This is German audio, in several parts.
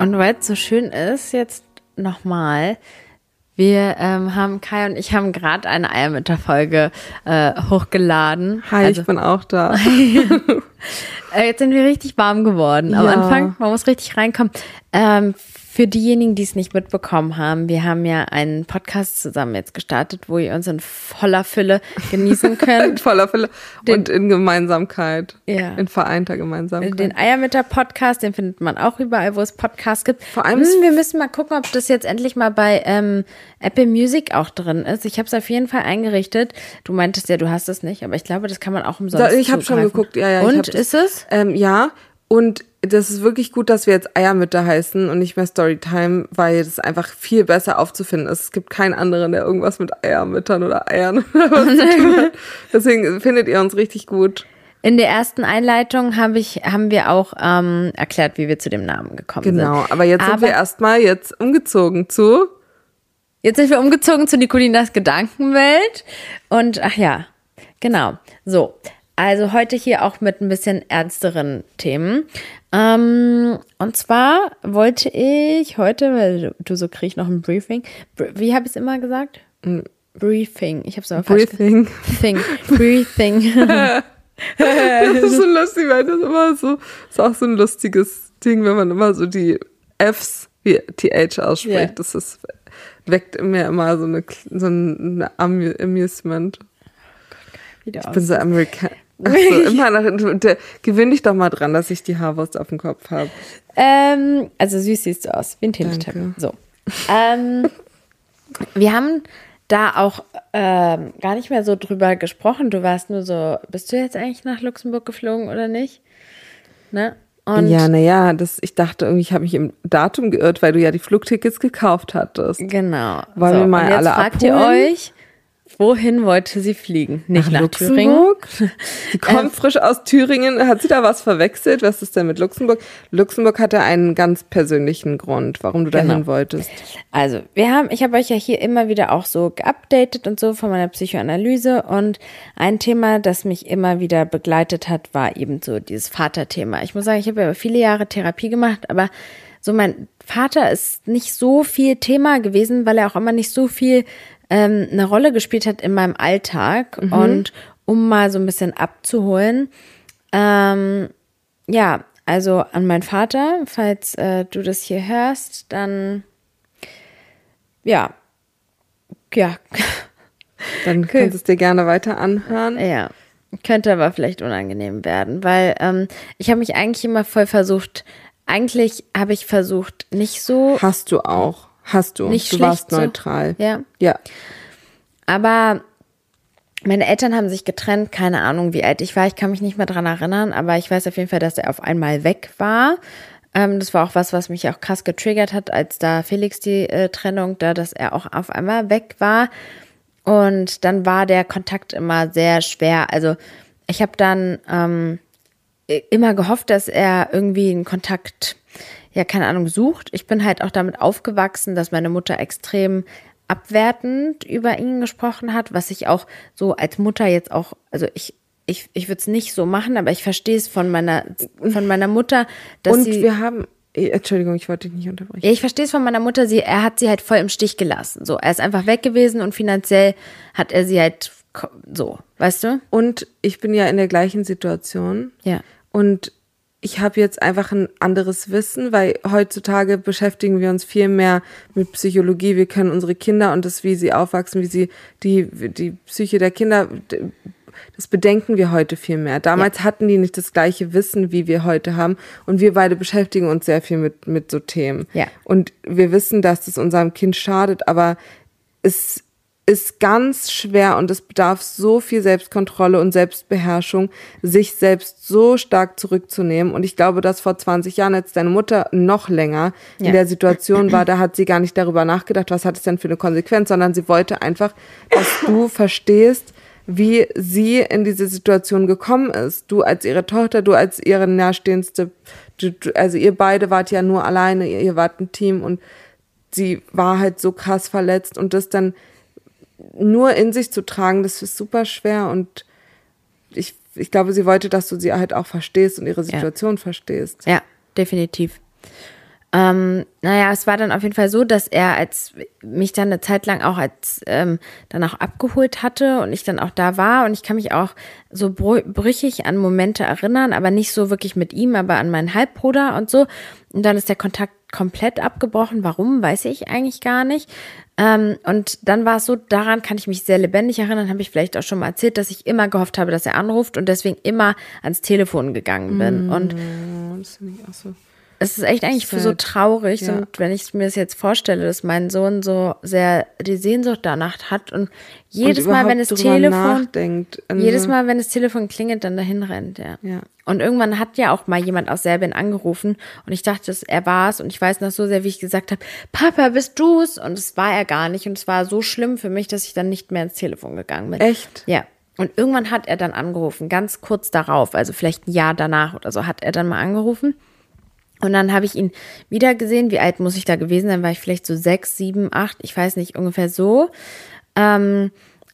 Und weil es so schön ist, jetzt nochmal, wir ähm, haben, Kai und ich haben gerade eine Eiermütter-Folge äh, hochgeladen. Hi, also, ich bin auch da. Äh, jetzt sind wir richtig warm geworden. Am ja. Anfang, man muss richtig reinkommen. Ähm, für diejenigen, die es nicht mitbekommen haben, wir haben ja einen Podcast zusammen jetzt gestartet, wo ihr uns in voller Fülle genießen könnt. in voller Fülle den, und in Gemeinsamkeit. Ja. In vereinter Gemeinsamkeit. Den Eiermitter Podcast, den findet man auch überall, wo es Podcasts gibt. Vor allem, hm, wir müssen mal gucken, ob das jetzt endlich mal bei ähm, Apple Music auch drin ist. Ich habe es auf jeden Fall eingerichtet. Du meintest ja, du hast es nicht, aber ich glaube, das kann man auch umsonst. Ich habe schon geguckt, ja, ja. Und ist es? Ähm, ja. Und das ist wirklich gut, dass wir jetzt Eiermütter heißen und nicht mehr Storytime, weil das einfach viel besser aufzufinden ist. Es gibt keinen anderen, der irgendwas mit Eiermüttern oder Eiern Deswegen findet ihr uns richtig gut. In der ersten Einleitung hab ich, haben wir auch ähm, erklärt, wie wir zu dem Namen gekommen genau, sind. Genau, aber jetzt aber sind wir erstmal jetzt umgezogen zu. Jetzt sind wir umgezogen zu Nicolinas Gedankenwelt. Und ach ja, genau. So. Also heute hier auch mit ein bisschen ernsteren Themen. Ähm, und zwar wollte ich heute, weil du so kriegst noch ein Briefing. Wie habe ich es immer gesagt? Briefing. Ich habe es immer Briefing. Thing. Briefing. das ist so lustig, weil das immer so, ist auch so ein lustiges Ding, wenn man immer so die Fs wie TH ausspricht. Yeah. Das ist, weckt in mir immer so eine, so ein Amusement. Oh ich bin so Amerikan Achso, immer nach, gewöhn dich doch mal dran, dass ich die Haarwurst auf dem Kopf habe. Ähm, also süß siehst du aus, wie ein Teletubby. So. Ähm, wir haben da auch ähm, gar nicht mehr so drüber gesprochen. Du warst nur so, bist du jetzt eigentlich nach Luxemburg geflogen oder nicht? Ne? Und ja, naja, ich dachte irgendwie, ich habe mich im Datum geirrt, weil du ja die Flugtickets gekauft hattest. Genau. Wollen so, wir mal und jetzt alle fragt abholen? ihr euch, Wohin wollte sie fliegen? Nicht nach, nach Thüringen. Sie kommt ähm, frisch aus Thüringen. Hat sie da was verwechselt? Was ist denn mit Luxemburg? Luxemburg hatte einen ganz persönlichen Grund, warum du dahin genau. wolltest. Also, wir haben, ich habe euch ja hier immer wieder auch so geupdatet und so von meiner Psychoanalyse und ein Thema, das mich immer wieder begleitet hat, war eben so dieses Vaterthema. Ich muss sagen, ich habe ja viele Jahre Therapie gemacht, aber so mein Vater ist nicht so viel Thema gewesen, weil er auch immer nicht so viel ähm, eine Rolle gespielt hat in meinem Alltag. Mhm. Und um mal so ein bisschen abzuholen, ähm, ja, also an meinen Vater, falls äh, du das hier hörst, dann ja, ja. Dann kannst du es dir gerne weiter anhören. Ja. Könnte aber vielleicht unangenehm werden, weil ähm, ich habe mich eigentlich immer voll versucht, eigentlich habe ich versucht, nicht so. Hast du auch. Hast du. Nicht du warst neutral. So, ja. Ja. Aber meine Eltern haben sich getrennt, keine Ahnung, wie alt ich war. Ich kann mich nicht mehr dran erinnern, aber ich weiß auf jeden Fall, dass er auf einmal weg war. Ähm, das war auch was, was mich auch krass getriggert hat, als da Felix die äh, Trennung, da, dass er auch auf einmal weg war. Und dann war der Kontakt immer sehr schwer. Also ich habe dann ähm, immer gehofft, dass er irgendwie einen Kontakt ja, keine Ahnung, sucht. Ich bin halt auch damit aufgewachsen, dass meine Mutter extrem abwertend über ihn gesprochen hat, was ich auch so als Mutter jetzt auch, also ich, ich, ich würde es nicht so machen, aber ich verstehe es von meiner, von meiner Mutter, dass Und sie. wir haben, eh, Entschuldigung, ich wollte dich nicht unterbrechen. Ja, ich verstehe es von meiner Mutter, sie, er hat sie halt voll im Stich gelassen. So, er ist einfach weg gewesen und finanziell hat er sie halt so, weißt du? Und ich bin ja in der gleichen Situation. Ja. Und ich habe jetzt einfach ein anderes Wissen, weil heutzutage beschäftigen wir uns viel mehr mit Psychologie. Wir können unsere Kinder und das, wie sie aufwachsen, wie sie die, die Psyche der Kinder, das bedenken wir heute viel mehr. Damals ja. hatten die nicht das gleiche Wissen, wie wir heute haben. Und wir beide beschäftigen uns sehr viel mit, mit so Themen. Ja. Und wir wissen, dass das unserem Kind schadet, aber es ist ganz schwer und es bedarf so viel Selbstkontrolle und Selbstbeherrschung, sich selbst so stark zurückzunehmen. Und ich glaube, dass vor 20 Jahren, als deine Mutter noch länger ja. in der Situation war, da hat sie gar nicht darüber nachgedacht, was hat es denn für eine Konsequenz, sondern sie wollte einfach, dass du verstehst, wie sie in diese Situation gekommen ist. Du als ihre Tochter, du als ihre nahestehendste, du, also ihr beide wart ja nur alleine, ihr wart ein Team und sie war halt so krass verletzt und das dann nur in sich zu tragen, das ist super schwer und ich, ich glaube, sie wollte, dass du sie halt auch verstehst und ihre Situation ja. verstehst. Ja, definitiv. Ähm, naja, es war dann auf jeden Fall so, dass er als mich dann eine Zeit lang auch als ähm, dann auch abgeholt hatte und ich dann auch da war und ich kann mich auch so brüchig an Momente erinnern, aber nicht so wirklich mit ihm, aber an meinen Halbbruder und so. Und dann ist der Kontakt komplett abgebrochen. Warum, weiß ich eigentlich gar nicht. Ähm, und dann war es so, daran kann ich mich sehr lebendig erinnern, habe ich vielleicht auch schon mal erzählt, dass ich immer gehofft habe, dass er anruft und deswegen immer ans Telefon gegangen bin. Mm, und das finde ich auch so es ist echt eigentlich für so traurig. Ja. Und wenn ich mir das jetzt vorstelle, dass mein Sohn so sehr die Sehnsucht danach hat und jedes und Mal, wenn das Telefon, nachdenkt, jedes Mal, wenn das Telefon klingelt, dann dahin rennt, ja. ja. Und irgendwann hat ja auch mal jemand aus Serbien angerufen und ich dachte, er war es und ich weiß noch so sehr, wie ich gesagt habe, Papa, bist du's? Und es war er gar nicht und es war so schlimm für mich, dass ich dann nicht mehr ins Telefon gegangen bin. Echt? Ja. Und irgendwann hat er dann angerufen, ganz kurz darauf, also vielleicht ein Jahr danach oder so, hat er dann mal angerufen. Und dann habe ich ihn wieder gesehen. Wie alt muss ich da gewesen sein? War ich vielleicht so sechs, sieben, acht, ich weiß nicht, ungefähr so. Ähm,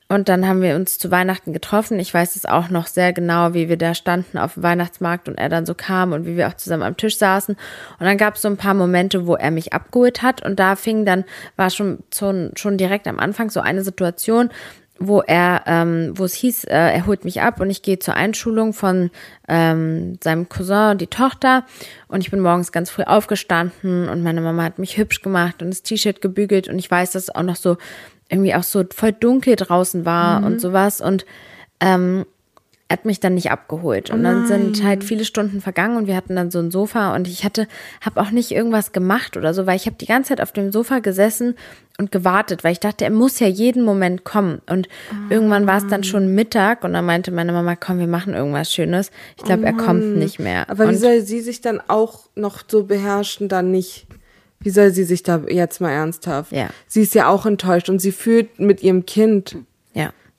und dann haben wir uns zu Weihnachten getroffen. Ich weiß es auch noch sehr genau, wie wir da standen auf dem Weihnachtsmarkt und er dann so kam und wie wir auch zusammen am Tisch saßen. Und dann gab es so ein paar Momente, wo er mich abgeholt hat. Und da fing dann, war schon, schon, schon direkt am Anfang so eine Situation, wo er, ähm, wo es hieß, äh, er holt mich ab und ich gehe zur Einschulung von ähm, seinem Cousin und die Tochter. Und ich bin morgens ganz früh aufgestanden und meine Mama hat mich hübsch gemacht und das T-Shirt gebügelt und ich weiß, dass es auch noch so irgendwie auch so voll dunkel draußen war mhm. und sowas. Und ähm, hat mich dann nicht abgeholt. Und dann sind halt viele Stunden vergangen und wir hatten dann so ein Sofa und ich hatte, habe auch nicht irgendwas gemacht oder so, weil ich habe die ganze Zeit auf dem Sofa gesessen und gewartet, weil ich dachte, er muss ja jeden Moment kommen. Und oh. irgendwann war es dann schon Mittag und dann meinte meine Mama, komm, wir machen irgendwas Schönes. Ich glaube, oh er kommt nicht mehr. Aber und wie soll sie sich dann auch noch so beherrschen, dann nicht? Wie soll sie sich da jetzt mal ernsthaft? Ja. Sie ist ja auch enttäuscht und sie fühlt mit ihrem Kind.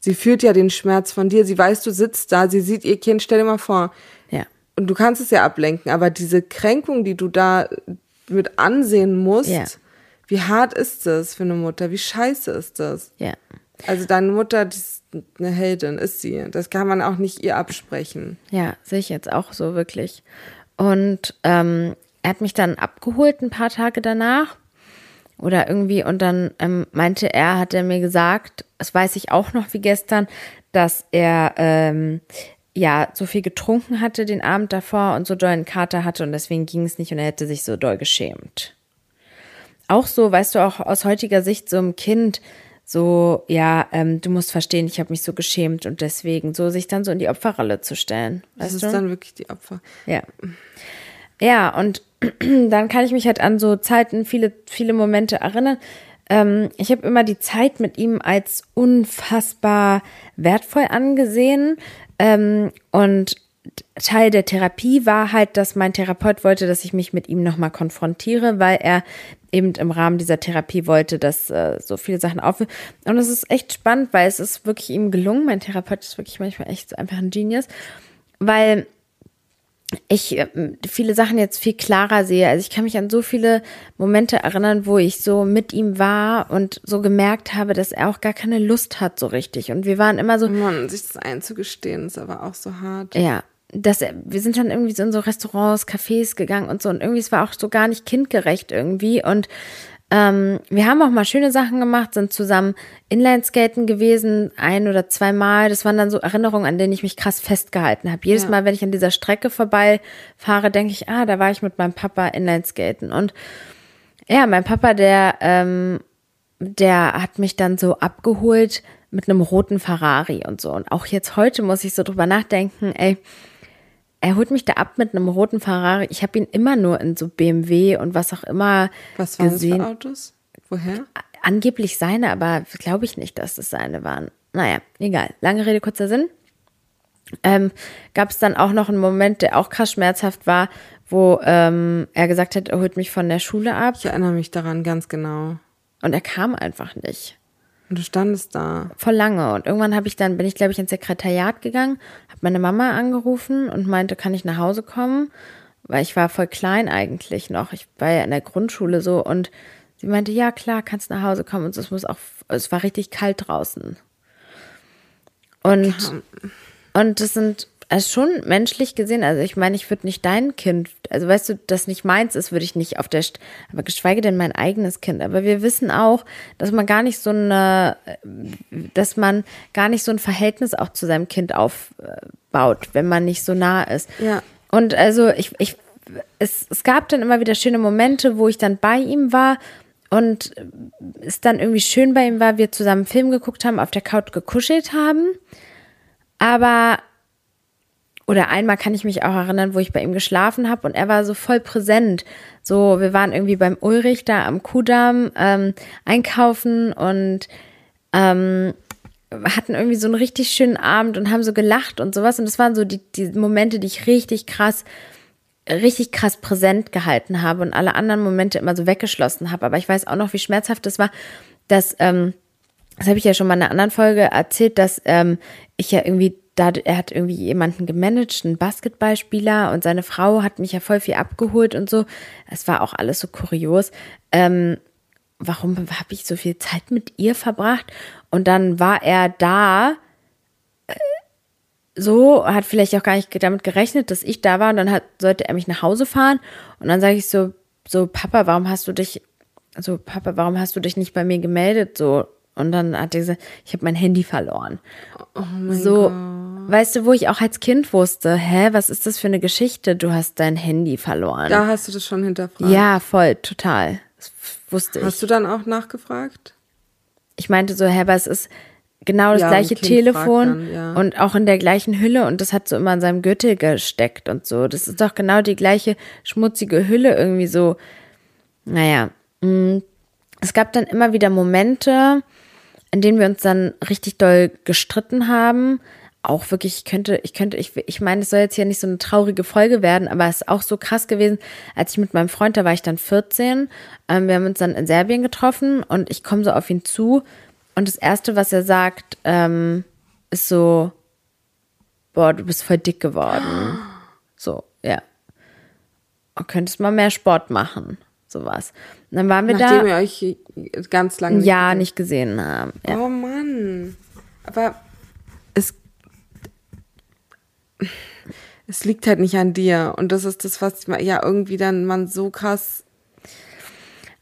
Sie fühlt ja den Schmerz von dir. Sie weiß, du sitzt da, sie sieht ihr Kind, stell dir mal vor. Ja. Und du kannst es ja ablenken, aber diese Kränkung, die du da mit ansehen musst, ja. wie hart ist das für eine Mutter? Wie scheiße ist das? Ja. Also deine Mutter, die ist eine Heldin, ist sie. Das kann man auch nicht ihr absprechen. Ja, sehe ich jetzt auch so wirklich. Und ähm, er hat mich dann abgeholt ein paar Tage danach oder irgendwie und dann ähm, meinte er, hat er mir gesagt, das weiß ich auch noch wie gestern, dass er ähm, ja so viel getrunken hatte den Abend davor und so doll einen Kater hatte und deswegen ging es nicht und er hätte sich so doll geschämt. Auch so, weißt du, auch aus heutiger Sicht so ein Kind, so, ja, ähm, du musst verstehen, ich habe mich so geschämt und deswegen so sich dann so in die Opferrolle zu stellen. Weißt das ist du? dann wirklich die Opfer. Ja. Ja, und dann kann ich mich halt an so Zeiten, viele, viele Momente erinnern. Ähm, ich habe immer die Zeit mit ihm als unfassbar wertvoll angesehen. Ähm, und Teil der Therapie war halt, dass mein Therapeut wollte, dass ich mich mit ihm nochmal konfrontiere, weil er eben im Rahmen dieser Therapie wollte, dass äh, so viele Sachen auf. Und es ist echt spannend, weil es ist wirklich ihm gelungen. Mein Therapeut ist wirklich manchmal echt einfach ein Genius, weil ich äh, viele Sachen jetzt viel klarer sehe. Also ich kann mich an so viele Momente erinnern, wo ich so mit ihm war und so gemerkt habe, dass er auch gar keine Lust hat so richtig. Und wir waren immer so. Mann, sich das einzugestehen, ist aber auch so hart. Ja. Dass er, wir sind dann irgendwie so in so Restaurants, Cafés gegangen und so und irgendwie es war auch so gar nicht kindgerecht irgendwie und ähm, wir haben auch mal schöne Sachen gemacht, sind zusammen Inlineskaten gewesen, ein oder zweimal. Das waren dann so Erinnerungen, an denen ich mich krass festgehalten habe. Jedes ja. Mal, wenn ich an dieser Strecke vorbeifahre, denke ich, ah, da war ich mit meinem Papa Inlineskaten. Und ja, mein Papa, der, ähm, der hat mich dann so abgeholt mit einem roten Ferrari und so. Und auch jetzt heute muss ich so drüber nachdenken, ey, er holt mich da ab mit einem roten Ferrari. Ich habe ihn immer nur in so BMW und was auch immer was waren gesehen. Das für Autos? Woher? Angeblich seine, aber glaube ich nicht, dass das seine waren. Naja, egal. Lange Rede, kurzer Sinn. Ähm, Gab es dann auch noch einen Moment, der auch krass schmerzhaft war, wo ähm, er gesagt hat, er holt mich von der Schule ab. Ich erinnere mich daran ganz genau. Und er kam einfach nicht. Und du standest da. Voll lange. Und irgendwann habe ich dann, bin ich, glaube ich, ins Sekretariat gegangen, habe meine Mama angerufen und meinte, kann ich nach Hause kommen? Weil ich war voll klein eigentlich noch. Ich war ja in der Grundschule so und sie meinte, ja klar, kannst nach Hause kommen. Und es muss auch, es war richtig kalt draußen. Und, und das sind also schon menschlich gesehen, also ich meine, ich würde nicht dein Kind, also weißt du, das nicht meins ist, würde ich nicht auf der, St aber geschweige denn mein eigenes Kind. Aber wir wissen auch, dass man gar nicht so eine, dass man gar nicht so ein Verhältnis auch zu seinem Kind aufbaut, wenn man nicht so nah ist. Ja. Und also ich, ich, es, es gab dann immer wieder schöne Momente, wo ich dann bei ihm war und es dann irgendwie schön bei ihm war, wir zusammen einen Film geguckt haben, auf der Couch gekuschelt haben. Aber oder einmal kann ich mich auch erinnern, wo ich bei ihm geschlafen habe und er war so voll präsent. So, wir waren irgendwie beim Ulrich da am Kudamm ähm, einkaufen und ähm, hatten irgendwie so einen richtig schönen Abend und haben so gelacht und sowas. Und das waren so die, die Momente, die ich richtig krass, richtig krass präsent gehalten habe und alle anderen Momente immer so weggeschlossen habe. Aber ich weiß auch noch, wie schmerzhaft das war, dass, ähm, das habe ich ja schon mal in einer anderen Folge erzählt, dass ähm, ich ja irgendwie da, er hat irgendwie jemanden gemanagt, einen Basketballspieler und seine Frau hat mich ja voll viel abgeholt und so. Es war auch alles so kurios. Ähm, warum habe ich so viel Zeit mit ihr verbracht? Und dann war er da, äh, so, hat vielleicht auch gar nicht damit gerechnet, dass ich da war und dann hat, sollte er mich nach Hause fahren und dann sage ich so, so, Papa, warum hast du dich, so, Papa, warum hast du dich nicht bei mir gemeldet? So, und dann hat er gesagt, ich habe mein Handy verloren. Oh mein so, Gott. Weißt du, wo ich auch als Kind wusste, hä, was ist das für eine Geschichte? Du hast dein Handy verloren. Da hast du das schon hinterfragt. ja, voll, total. Das wusste Hast ich. du dann auch nachgefragt? Ich meinte so, hä, aber es ist genau das Ja, gleiche Telefon dann, ja. und auch in der gleichen Hülle und das hat so immer in seinem Gürtel gesteckt und so. Das ist doch genau die gleiche schmutzige Hülle irgendwie so. Naja, mh. es gab dann immer wieder Momente, in denen wir uns dann richtig doll gestritten haben. Auch wirklich, ich könnte, ich könnte, ich, ich meine, es soll jetzt hier nicht so eine traurige Folge werden, aber es ist auch so krass gewesen, als ich mit meinem Freund, da war ich dann 14, ähm, wir haben uns dann in Serbien getroffen und ich komme so auf ihn zu und das Erste, was er sagt, ähm, ist so, boah, du bist voll dick geworden. So, ja. Du könntest mal mehr Sport machen. Sowas. Und dann waren wir Nachdem da ihr euch ganz lange ein nicht Jahr gesehen- nicht gesehen haben. Ja. Oh Mann. Aber es liegt halt nicht an dir. Und das ist das, was ja irgendwie dann man so krass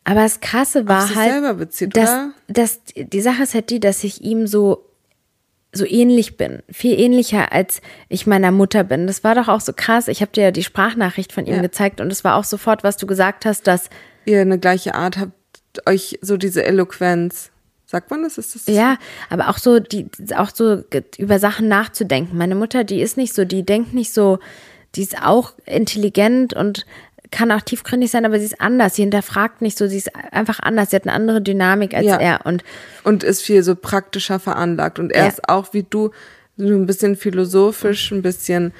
Aber das Krasse war sich halt, selber bezieht, dass, oder? dass die Sache ist halt die, dass ich ihm so so ähnlich bin, viel ähnlicher als ich meiner Mutter bin. Das war doch auch so krass. Ich habe dir ja die Sprachnachricht von ihm Ja. gezeigt und es war auch sofort, was du gesagt hast, dass ihr eine gleiche Art habt, euch so diese Eloquenz. Sagt man das? Ist das? ja, aber auch so die auch so über Sachen nachzudenken. Meine Mutter, die ist nicht so, die denkt nicht so, die ist auch intelligent und kann auch tiefgründig sein, aber sie ist anders. Sie hinterfragt nicht so, sie ist einfach anders. Sie hat eine andere Dynamik als Ja. er und Und ist viel so praktischer veranlagt. Und er Ja. ist auch wie du, so ein bisschen philosophisch, ein bisschen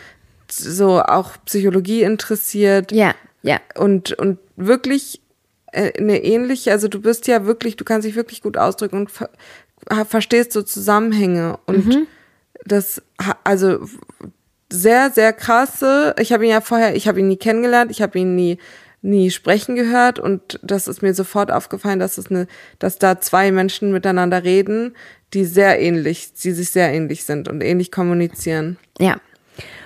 so auch Psychologie interessiert. ja, ja, und, und wirklich eine ähnliche, also du bist ja wirklich, du kannst dich wirklich gut ausdrücken und ver verstehst so Zusammenhänge und Mhm. das, also sehr, sehr krasse, ich habe ihn ja vorher, ich habe ihn nie kennengelernt, ich habe ihn nie nie sprechen gehört und das ist mir sofort aufgefallen, dass es eine, dass da zwei Menschen miteinander reden, die sehr ähnlich, die sich sehr ähnlich sind und ähnlich kommunizieren. Ja.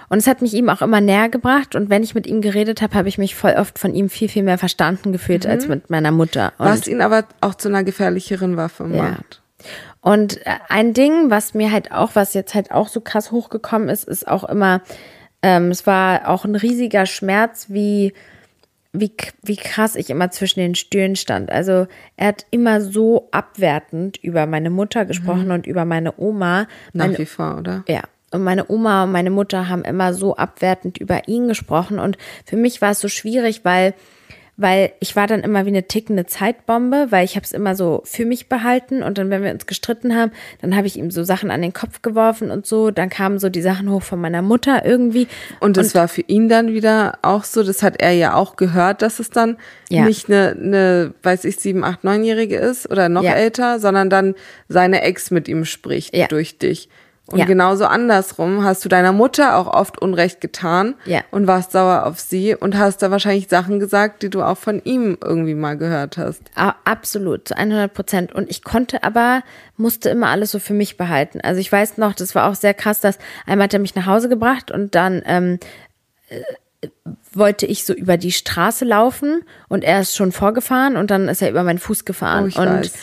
Und es hat mich ihm auch immer näher gebracht. Und wenn ich mit ihm geredet habe, habe ich mich voll oft von ihm viel, viel mehr verstanden gefühlt als mit meiner Mutter. Und, Was ihn aber auch zu einer gefährlicheren Waffe Ja. macht. und äh, ein Ding, was mir halt auch, was jetzt halt auch so krass hochgekommen ist, ist auch immer, ähm, es war auch ein riesiger Schmerz, wie, wie, wie krass ich immer zwischen den Stühlen stand. Also er hat immer so abwertend über meine Mutter gesprochen und über meine Oma. Nach Meine, wie vor, oder? Ja. Und meine Oma und meine Mutter haben immer so abwertend über ihn gesprochen. Und für mich war es so schwierig, weil, weil ich war dann immer wie eine tickende Zeitbombe, weil ich habe es immer so für mich behalten. Und dann, wenn wir uns gestritten haben, dann habe ich ihm so Sachen an den Kopf geworfen und so. Dann kamen so die Sachen hoch von meiner Mutter irgendwie. Und das war für ihn dann wieder auch so, das hat er ja auch gehört, dass es dann Ja. nicht eine, eine, weiß ich, sieben, acht, neunjährige ist oder noch Ja. älter, sondern dann seine Ex mit ihm spricht Ja. durch dich. Und Ja. genauso andersrum hast du deiner Mutter auch oft Unrecht getan Ja. und warst sauer auf sie und hast da wahrscheinlich Sachen gesagt, die du auch von ihm irgendwie mal gehört hast. Absolut, zu 100 Prozent. Und ich konnte aber, musste immer alles so für mich behalten. Also ich weiß noch, das war auch sehr krass, dass einmal hat er mich nach Hause gebracht und dann ähm, äh, wollte ich so über die Straße laufen und er ist schon vorgefahren und dann ist er über meinen Fuß gefahren. Oh, ich und weiß.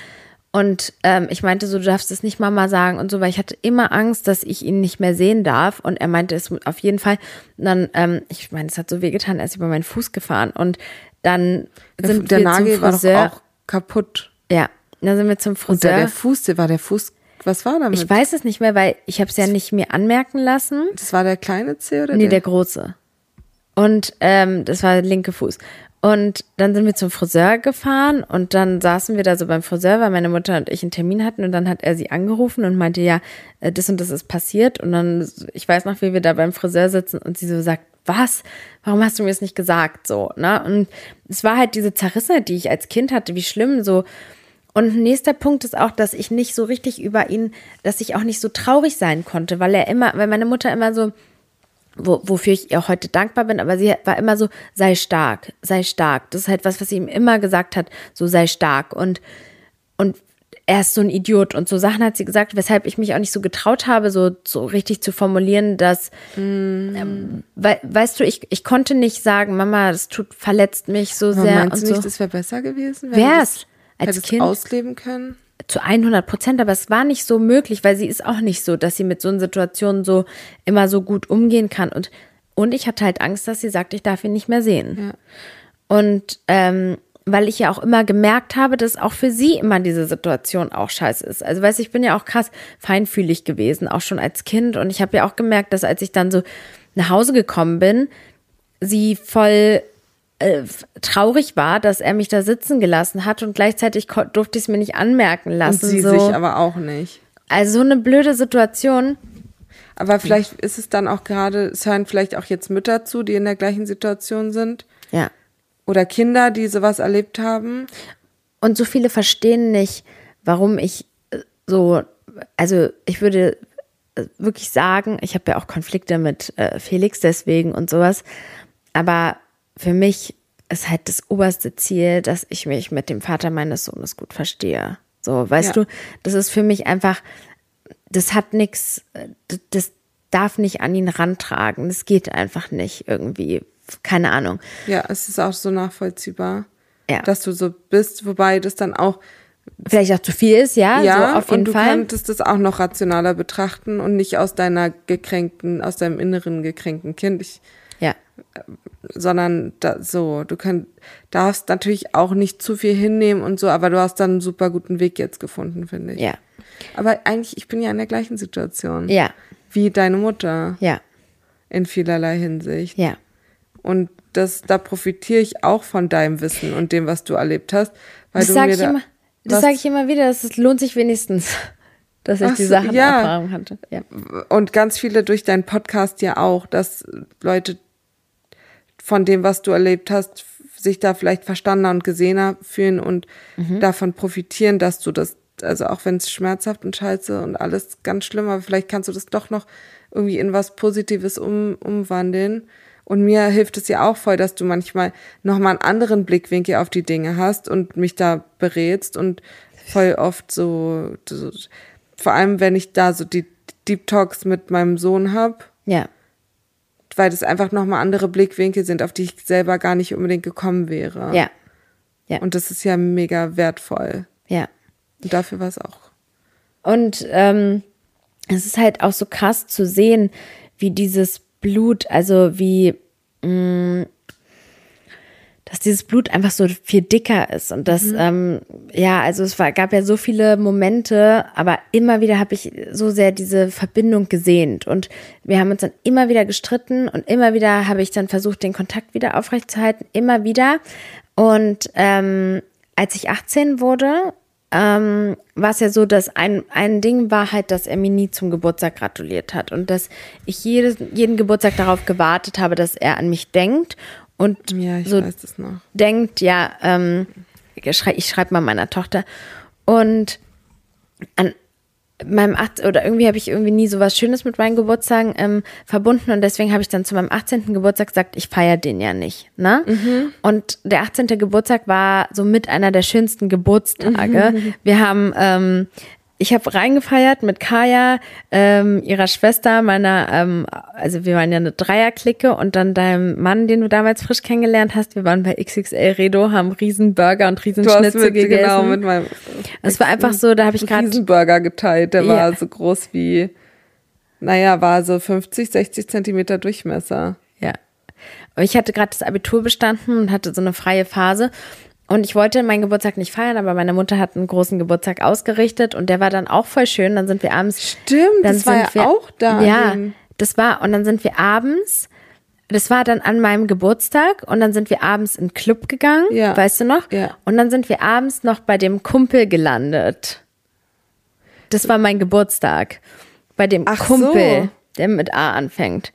Und ähm, ich meinte so, du darfst es nicht Mama sagen und so, weil ich hatte immer Angst, dass ich ihn nicht mehr sehen darf. Und er meinte es auf jeden Fall. Und dann, ähm, ich meine, es hat so wehgetan, er ist über meinen Fuß gefahren. Und dann sind der wir Nagel zum war doch Friseur. auch kaputt. Ja, dann sind wir zum Und der, Friseur. der Fuß, der war der Fuß, was war damit? ich weiß es nicht mehr, weil ich habe es ja nicht mir anmerken lassen. das war der kleine Zeh oder Nee, der der? große. Und ähm, das war der linke Fuß. Und dann sind wir zum Friseur gefahren und dann saßen wir da so beim Friseur, weil meine Mutter und ich einen Termin hatten und dann hat er sie angerufen und meinte, ja, äh, das und das ist passiert. Und dann, ich weiß noch, wie wir da beim Friseur sitzen und sie so sagt, was? Warum hast du mir das nicht gesagt? So, ne? Und es war halt diese Zerrissenheit, die ich als Kind hatte, wie schlimm so. Und nächster Punkt ist auch, dass ich nicht so richtig über ihn, dass ich auch nicht so traurig sein konnte, weil er immer, weil meine Mutter immer so, wo, wofür ich ihr heute dankbar bin, aber sie war immer so, sei stark, sei stark. Das ist halt was, was sie ihm immer gesagt hat, so sei stark. Und, und er ist so ein Idiot und so Sachen hat sie gesagt, weshalb ich mich auch nicht so getraut habe, so, so richtig zu formulieren, dass, ähm, wei- weißt du, ich, ich konnte nicht sagen, Mama, das tut, verletzt mich so Aber sehr meinst und du so. nicht, das wäre besser gewesen? wenn Wär's. Als Kind? ausleben können? Zu 100 Prozent, aber es war nicht so möglich, weil sie ist auch nicht so, dass sie mit so einer Situation so immer so gut umgehen kann. Und, und ich hatte halt Angst, dass sie sagt, ich darf ihn nicht mehr sehen. Und ähm, weil ich ja auch immer gemerkt habe, dass auch für sie immer diese Situation auch scheiße ist. Also weißt du, ich bin ja auch krass feinfühlig gewesen, auch schon als Kind. Und ich habe ja auch gemerkt, dass als ich dann so nach Hause gekommen bin, sie voll äh, traurig war, dass er mich da sitzen gelassen hat und gleichzeitig durfte ich es mir nicht anmerken Und lassen. sie so. sich aber auch nicht. also so eine blöde Situation. Aber vielleicht ist es dann auch gerade, es hören vielleicht auch jetzt Mütter zu, die in der gleichen Situation sind. Ja. Oder Kinder, die sowas erlebt haben. Und so viele verstehen nicht, warum ich äh, so, also ich würde äh, wirklich sagen, ich habe ja auch Konflikte mit äh, Felix deswegen und sowas, aber für mich ist halt das oberste Ziel, dass ich mich mit dem Vater meines Sohnes gut verstehe. So, weißt Ja. du, das ist für mich einfach, das hat nichts, das darf nicht an ihn rantragen. Das geht einfach nicht irgendwie. Keine Ahnung. Ja, es ist auch so nachvollziehbar, Ja. dass du so bist, wobei das dann auch, Vielleicht auch zu viel ist, ja, ja, so auf jeden und du Fall. könntest das auch noch rationaler betrachten und nicht aus deiner gekränkten, aus deinem inneren gekränkten Kind, ich, ja. Sondern da, so, du könnt, darfst natürlich auch nicht zu viel hinnehmen und so, aber du hast dann einen super guten Weg jetzt gefunden, finde ich. Ja. Aber eigentlich, ich bin ja in der gleichen Situation. Ja. Wie deine Mutter Ja. in vielerlei Hinsicht. Ja. Und das, da profitiere ich auch von deinem Wissen und dem, was du erlebt hast. Weil Das du sage ich da, immer, das sage ich immer wieder, es lohnt sich wenigstens, dass ich Ach die Sachen ja. Erfahrung hatte. Ja. Und ganz viele durch deinen Podcast ja auch, dass Leute von dem, was du erlebt hast, sich da vielleicht verstandener und gesehener fühlen und Mhm. davon profitieren, dass du das, also auch wenn es schmerzhaft und scheiße und alles ganz schlimm, aber vielleicht kannst du das doch noch irgendwie in was Positives um, umwandeln. Und mir hilft es ja auch voll, dass du manchmal nochmal einen anderen Blickwinkel auf die Dinge hast und mich da berätst und voll oft so, so vor allem wenn ich da so die Deep Talks mit meinem Sohn hab, Ja. Weil das einfach nochmal andere Blickwinkel sind, auf die ich selber gar nicht unbedingt gekommen wäre. Ja. Ja. Und das ist ja mega wertvoll. Ja. Und dafür war es auch. Und ähm, es ist halt auch so krass zu sehen, wie dieses Blut, also wie, mh, dass dieses Blut einfach so viel dicker ist. Und das, ähm, ja, also es war, gab ja so viele Momente, aber immer wieder habe ich so sehr diese Verbindung gesehnt. Und wir haben uns dann immer wieder gestritten und immer wieder habe ich dann versucht, den Kontakt wieder aufrechtzuerhalten, immer wieder. Und ähm, als ich 18 wurde, ähm, war es ja so, dass ein, ein Ding war halt, dass er mir nie zum Geburtstag gratuliert hat und dass ich jedes, jeden Geburtstag darauf gewartet habe, dass er an mich denkt und Ja, ich so denkt, ja, ähm, ich schreibe mal meiner Tochter und an, meinem 18. oder irgendwie habe ich irgendwie nie so was Schönes mit meinen Geburtstagen ähm, verbunden und deswegen habe ich dann zu meinem 18. Geburtstag gesagt, ich feiere den ja nicht. Ne? Mhm. Und der 18. Geburtstag war so mit einer der schönsten Geburtstage. Mhm. Wir haben ähm, ich habe reingefeiert mit Kaya, ähm, ihrer Schwester, meiner, ähm, also wir waren ja eine Dreierklicke und dann deinem Mann, den du damals frisch kennengelernt hast. Wir waren bei XXL Redo, haben Riesenburger und Riesenschnitzel mit, gegessen. genau mit meinem es war einfach so, da habe ich gerade Riesenburger geteilt. Der Ja. war so groß wie, naja, war so 50, 60 Zentimeter Durchmesser. Ja. Ich hatte gerade das Abitur bestanden und hatte so eine freie Phase. Und ich wollte meinen Geburtstag nicht feiern, aber meine Mutter hat einen großen Geburtstag ausgerichtet und der war dann auch voll schön. Dann sind wir abends. Stimmt, das war ja auch da. Ja, dem- das war, und dann sind wir abends. Das war dann an meinem Geburtstag und dann sind wir abends in den Club gegangen, Ja. weißt du noch? Ja. Und dann sind wir abends noch bei dem Kumpel gelandet. Das war mein Geburtstag. Bei dem Ach Kumpel, so. der mit A anfängt.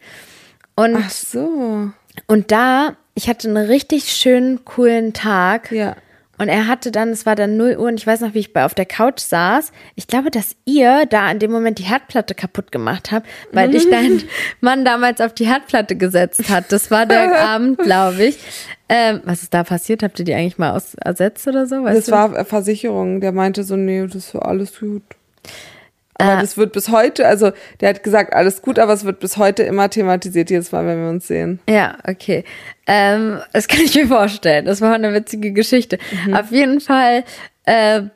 Und Ach so. und da, ich hatte einen richtig schönen, coolen Tag. Ja. Und er hatte dann, es war dann 0 Uhr und ich weiß noch, wie ich bei auf der Couch saß. Ich glaube, dass ihr da in dem Moment die Herdplatte kaputt gemacht habt, weil dich dein Mann damals auf die Herdplatte gesetzt hat. Das war der Abend, glaube ich. Ähm, was ist da passiert? Habt ihr die eigentlich mal aus ersetzt oder so? Weißt Das du? war Versicherung. Der meinte so, nee, das war alles gut. Aber Äh. das wird bis heute, also der hat gesagt, alles gut, aber es wird bis heute immer thematisiert, jedes Mal, wenn wir uns sehen. Ja, okay. Ähm, das kann ich mir vorstellen. Das war eine witzige Geschichte. Auf jeden Fall ähm,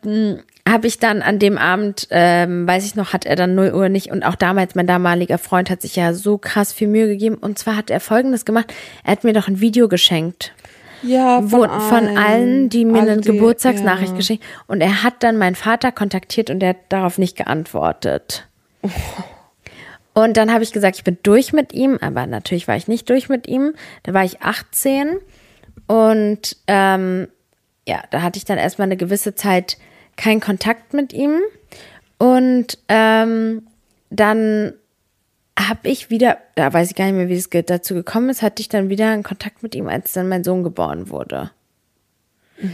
habe ich dann an dem Abend, ähm, weiß ich noch, hat er dann 0 Uhr nicht und auch damals mein damaliger Freund hat sich ja so krass viel Mühe gegeben und zwar hat er Folgendes gemacht. Er hat mir doch ein Video geschenkt. Ja, Von, von allen, die mir Alle, eine die- Geburtstagsnachricht ja. geschickt und er hat dann meinen Vater kontaktiert und der hat darauf nicht geantwortet. Und dann habe ich gesagt, ich bin durch mit ihm, aber natürlich war ich nicht durch mit ihm. Da war ich 18 und ähm, ja, da hatte ich dann erstmal eine gewisse Zeit keinen Kontakt mit ihm. Und ähm, dann habe ich wieder, da weiß ich gar nicht mehr, wie es dazu gekommen ist, hatte ich dann wieder einen Kontakt mit ihm, als dann mein Sohn geboren wurde.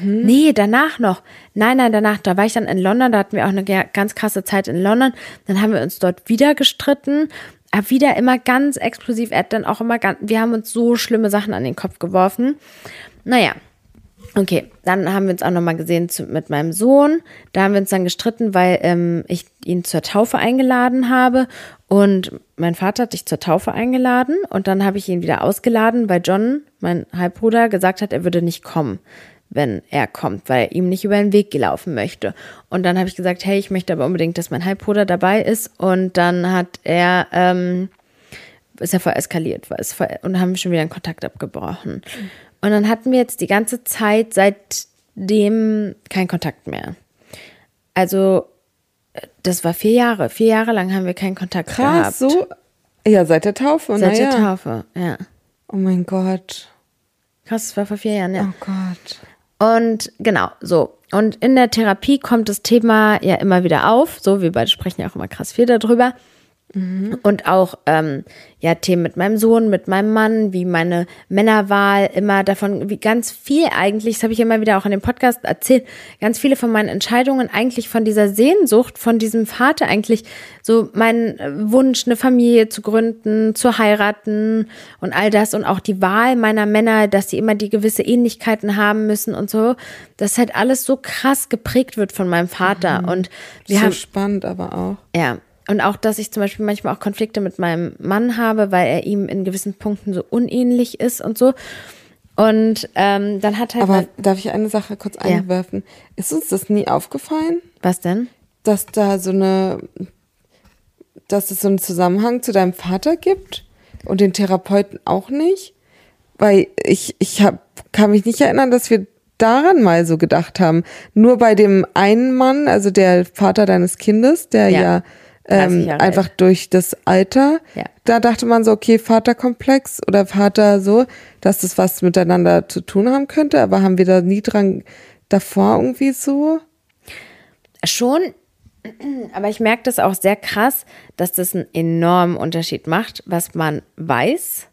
Nee, danach noch. Nein, nein, danach. Da war ich dann in London, da hatten wir auch eine ga- ganz krasse Zeit in London. Dann haben wir uns dort wieder gestritten. Aber wieder immer ganz explosiv. Er hat dann auch immer ganz, wir haben uns so schlimme Sachen an den Kopf geworfen. Naja, Okay, dann haben wir uns auch nochmal gesehen zu, mit meinem Sohn. Da haben wir uns dann gestritten, weil ähm, ich ihn zur Taufe eingeladen habe und mein Vater hat dich zur Taufe eingeladen und dann habe ich ihn wieder ausgeladen, weil John, mein Halbbruder, gesagt hat, er würde nicht kommen, wenn er kommt, weil er ihm nicht über den Weg gelaufen möchte. Und dann habe ich gesagt, hey, ich möchte aber unbedingt, dass mein Halbbruder dabei ist und dann hat er ähm, ist ja voll eskaliert, war es voll, und haben schon wieder einen Kontakt abgebrochen. Und dann hatten wir jetzt die ganze Zeit seitdem keinen Kontakt mehr. Also, das war vier Jahre. Vier Jahre lang haben wir keinen Kontakt Krass, gehabt. so. Ja, seit der Taufe, Seit der naja. Taufe, ja. Oh mein Gott. Krass, das war vor vier Jahren, ja. Oh Gott. Und genau, so. Und in der Therapie kommt das Thema ja immer wieder auf. So, wir beide sprechen ja auch immer krass viel darüber. Und auch ähm, ja Themen mit meinem Sohn, mit meinem Mann, wie meine Männerwahl, immer davon, wie ganz viel eigentlich, das habe ich immer wieder auch in dem Podcast erzählt, ganz viele von meinen Entscheidungen eigentlich von dieser Sehnsucht, von diesem Vater eigentlich, so mein äh, Wunsch, eine Familie zu gründen, zu heiraten und all das und auch die Wahl meiner Männer, dass sie immer die gewisse Ähnlichkeiten haben müssen und so, dass halt alles so krass geprägt wird von meinem Vater und wir so haben spannend aber auch. ja. Und auch, dass ich zum Beispiel manchmal auch Konflikte mit meinem Mann habe, weil er ihm in gewissen Punkten so unähnlich ist und so. Und ähm, dann hat halt. Aber darf ich eine Sache kurz einwerfen? Ist uns das nie aufgefallen, was denn? dass da so eine, dass es so einen Zusammenhang zu deinem Vater gibt und den Therapeuten auch nicht? Weil ich, ich hab, kann mich nicht erinnern, dass wir daran mal so gedacht haben. Nur bei dem einen Mann, also der Vater deines Kindes, der Ja. ja, 30 ähm, einfach alt. durch das Alter, Ja. da dachte man so, okay, Vaterkomplex oder Vater so, dass das was miteinander zu tun haben könnte, aber haben wir da nie dran davor irgendwie so? Schon, aber ich merke das auch sehr krass, dass das einen enormen Unterschied macht, was man weiß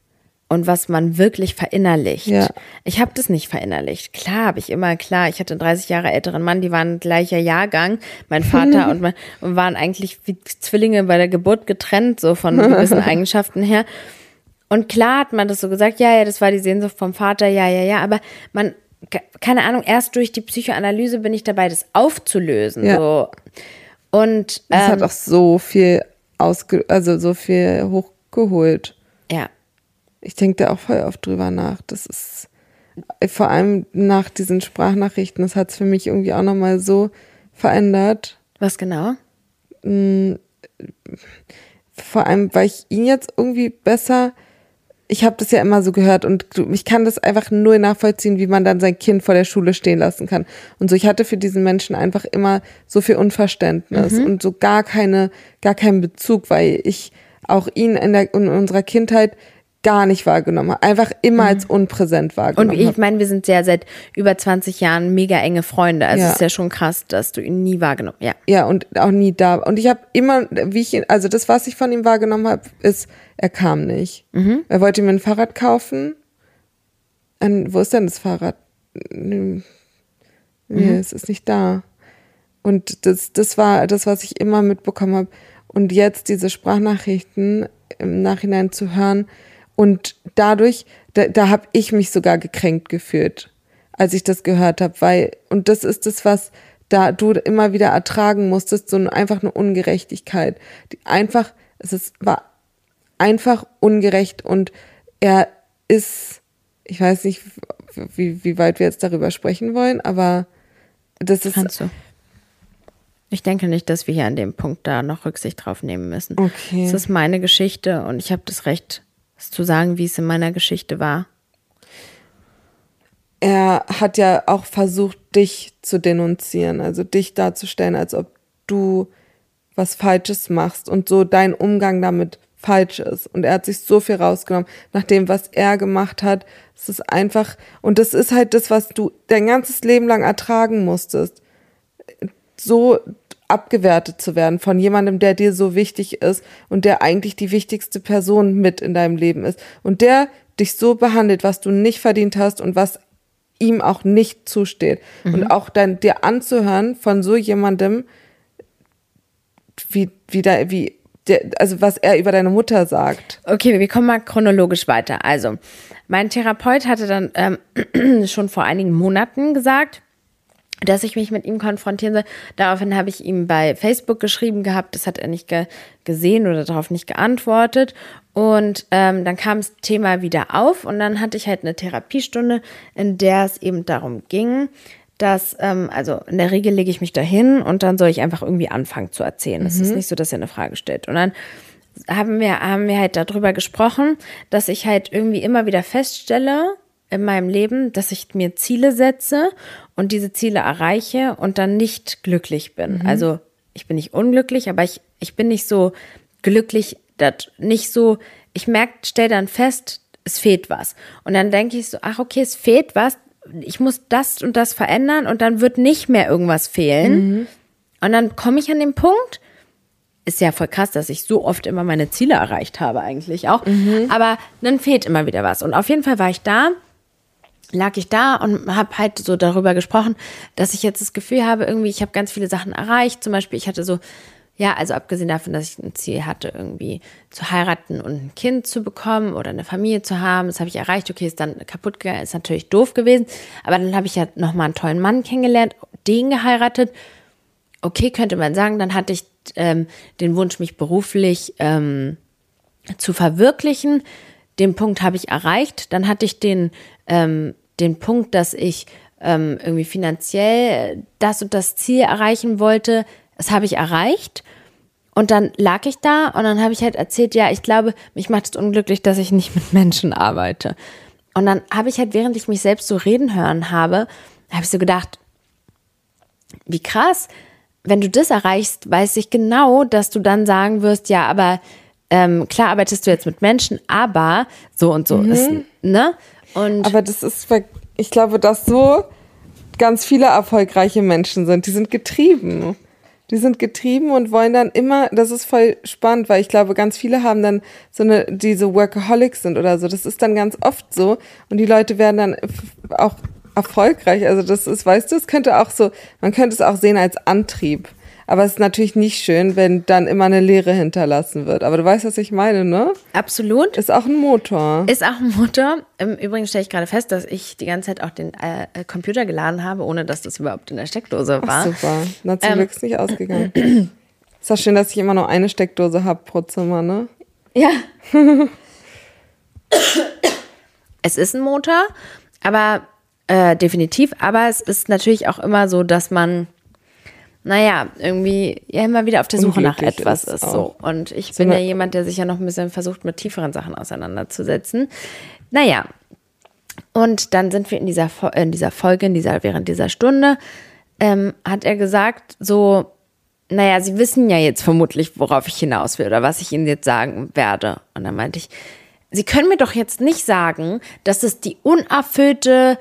und was man wirklich verinnerlicht. Ja. Ich habe das nicht verinnerlicht. Klar habe ich immer, klar, ich hatte einen 30 Jahre älteren Mann, die waren gleicher Jahrgang, mein Vater und, mein, und waren eigentlich wie Zwillinge bei der Geburt getrennt, so von gewissen Eigenschaften her. Und klar hat man das so gesagt, ja, ja, das war die Sehnsucht vom Vater, ja, ja, ja, aber man, keine Ahnung, erst durch die Psychoanalyse bin ich dabei, das aufzulösen. Ja. So. Und Das ähm, hat auch so viel ausge also so viel hochgeholt. Ich denke da auch voll oft drüber nach. Das ist vor allem nach diesen Sprachnachrichten, das hat es für mich irgendwie auch nochmal so verändert. was genau? Vor allem, weil ich ihn jetzt irgendwie besser. Ich habe das ja immer so gehört und ich kann das einfach nur nachvollziehen, wie man dann sein Kind vor der Schule stehen lassen kann. Und so, ich hatte für diesen Menschen einfach immer so viel Unverständnis und so gar keine, gar keinen Bezug, weil ich auch ihn in, der, in unserer Kindheit gar nicht wahrgenommen habe. Einfach immer als unpräsent Und wahrgenommen ich habe. meine, wir sind ja seit über 20 Jahren mega enge Freunde. Also Ja. es ist ja schon krass, dass du ihn nie wahrgenommen Ja. Ja, und auch nie da. Und ich habe immer, wie ich ihn, also das, was ich von ihm wahrgenommen habe, ist, er kam nicht. Er wollte mir ein Fahrrad kaufen. Ein, wo ist denn das Fahrrad? Nee, es ist nicht da. Und das, das war das, was ich immer mitbekommen habe. Und jetzt diese Sprachnachrichten im Nachhinein zu hören und dadurch, da, da habe ich mich sogar gekränkt gefühlt, als ich das gehört habe, weil und das ist das, was da du immer wieder ertragen musstest, so einfach eine Ungerechtigkeit, die einfach, es ist war einfach ungerecht und er ist, ich weiß nicht, wie, wie weit wir jetzt darüber sprechen wollen, aber das ist Kannst du. Ich denke nicht, dass wir hier an dem Punkt da noch Rücksicht drauf nehmen müssen. Okay. Es ist meine Geschichte und ich habe das Recht, es zu sagen, wie es in meiner Geschichte war. er hat ja auch versucht, dich zu denunzieren, also dich darzustellen, als ob du was Falsches machst und so dein Umgang damit falsch ist. Und er hat sich so viel rausgenommen, nach dem, was er gemacht hat. Es ist einfach, und das ist halt das, was du dein ganzes Leben lang ertragen musstest. So abgewertet zu werden von jemandem, der dir so wichtig ist und der eigentlich die wichtigste Person mit in deinem Leben ist. Und der dich so behandelt, was du nicht verdient hast und was ihm auch nicht zusteht. Und auch dann dir anzuhören von so jemandem, wie, wie, da, wie der, also was er über deine Mutter sagt. Okay, wir kommen mal chronologisch weiter. Also, mein Therapeut hatte dann ähm, schon vor einigen Monaten gesagt, dass ich mich mit ihm konfrontieren soll. Daraufhin habe ich ihm bei Facebook geschrieben gehabt, das hat er nicht ge gesehen oder darauf nicht geantwortet. Und ähm, dann kam das Thema wieder auf und dann hatte ich halt eine Therapiestunde, in der es eben darum ging, dass, ähm, also in der Regel lege ich mich dahin und dann soll ich einfach irgendwie anfangen zu erzählen. Es ist nicht so, dass er eine Frage stellt. Und dann haben wir, haben wir halt darüber gesprochen, dass ich halt irgendwie immer wieder feststelle in meinem Leben, dass ich mir Ziele setze und diese Ziele erreiche und dann nicht glücklich bin. Also ich bin nicht unglücklich, aber ich, ich bin nicht so glücklich, dat, nicht so, ich merke, stell dann fest, es fehlt was. Und dann denke ich so, ach okay, es fehlt was, ich muss das und das verändern und dann wird nicht mehr irgendwas fehlen. Und dann komme ich an den Punkt, ist ja voll krass, dass ich so oft immer meine Ziele erreicht habe, eigentlich auch. Aber dann fehlt immer wieder was. Und auf jeden Fall war ich da, lag ich da und habe halt so darüber gesprochen, dass ich jetzt das Gefühl habe, irgendwie, ich habe ganz viele Sachen erreicht. Zum Beispiel, ich hatte so, ja, also abgesehen davon, dass ich ein Ziel hatte, irgendwie zu heiraten und ein Kind zu bekommen oder eine Familie zu haben, das habe ich erreicht. Okay, ist dann kaputt gegangen, ist natürlich doof gewesen. Aber dann habe ich ja nochmal einen tollen Mann kennengelernt, den geheiratet okay, könnte man sagen, dann hatte ich ähm, den Wunsch, mich beruflich ähm, zu verwirklichen. Den Punkt habe ich erreicht. Dann hatte ich den, ähm, den Punkt, dass ich ähm, irgendwie finanziell das und das Ziel erreichen wollte. Das habe ich erreicht. Und dann lag ich da und dann habe ich halt erzählt, ja, ich glaube, mich macht es unglücklich, dass ich nicht mit Menschen arbeite. Und dann habe ich halt, während ich mich selbst so reden hören habe, habe ich so gedacht, wie krass, wenn du das erreichst, weiß ich genau, dass du dann sagen wirst, ja, aber ähm, klar arbeitest du jetzt mit Menschen, aber so und so ist, ne? Und Aber das ist, ich glaube, dass so ganz viele erfolgreiche Menschen sind. Die sind getrieben. Die sind getrieben und wollen dann immer, das ist voll spannend, weil ich glaube, ganz viele haben dann so eine, die so Workaholics sind oder so. Das ist dann ganz oft so. Und die Leute werden dann auch erfolgreich. Also das ist, weißt du, es könnte auch so, man könnte es auch sehen als Antrieb. Aber es ist natürlich nicht schön, wenn dann immer eine Leere hinterlassen wird. Aber du weißt, was ich meine, ne? Absolut. Ist auch ein Motor. Ist auch ein Motor. Im Übrigen stelle ich gerade fest, dass ich die ganze Zeit auch den äh, Computer geladen habe, ohne dass das überhaupt in der Steckdose war. Ach, super. Na, zum ähm, Glück ist nicht ausgegangen. ist auch schön, dass ich immer nur eine Steckdose habe pro Zimmer, ne? Ja. es ist ein Motor, aber äh, definitiv. Aber es ist natürlich auch immer so, dass man naja, irgendwie ja immer wieder auf der Suche nach etwas ist, so. Und ich so bin ja jemand, der sich ja noch ein bisschen versucht, mit tieferen Sachen auseinanderzusetzen. Naja. Und dann sind wir in dieser, in dieser Folge, in dieser, während dieser Stunde, ähm, hat er gesagt, so, naja, Sie wissen ja jetzt vermutlich, worauf ich hinaus will oder was ich Ihnen jetzt sagen werde. Und dann meinte ich, Sie können mir doch jetzt nicht sagen, dass es die unerfüllte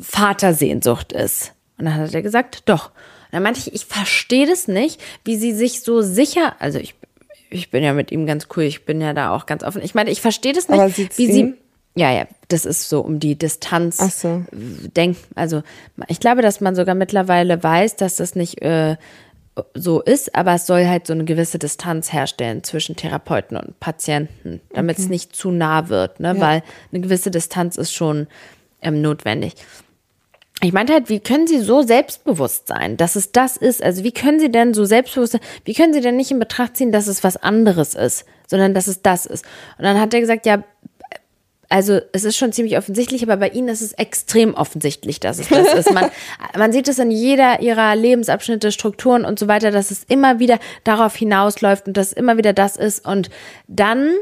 Vatersehnsucht ist. Und dann hat er gesagt, doch. Und dann meinte ich, ich verstehe das nicht, wie sie sich so sicher, also ich, ich bin ja mit ihm ganz cool, ich bin ja da auch ganz offen. Ich meine, ich verstehe das nicht, wie sie. Ja, ja, das ist so um die Distanz Ach so. denken. Also ich glaube, dass man sogar mittlerweile weiß, dass das nicht äh, so ist, aber es soll halt so eine gewisse Distanz herstellen zwischen Therapeuten und Patienten, damit okay. es nicht zu nah wird, ne? Ja. weil eine gewisse Distanz ist schon ähm, notwendig ich meinte halt, wie können Sie so selbstbewusst sein, dass es das ist? Also wie können Sie denn so selbstbewusst sein? Wie können Sie denn nicht in Betracht ziehen, dass es was anderes ist, sondern dass es das ist? Und dann hat er gesagt, ja, also es ist schon ziemlich offensichtlich, aber bei Ihnen ist es extrem offensichtlich, dass es das ist. Man, man sieht es in jeder Ihrer Lebensabschnitte, Strukturen und so weiter, dass es immer wieder darauf hinausläuft und dass es immer wieder das ist. Und dann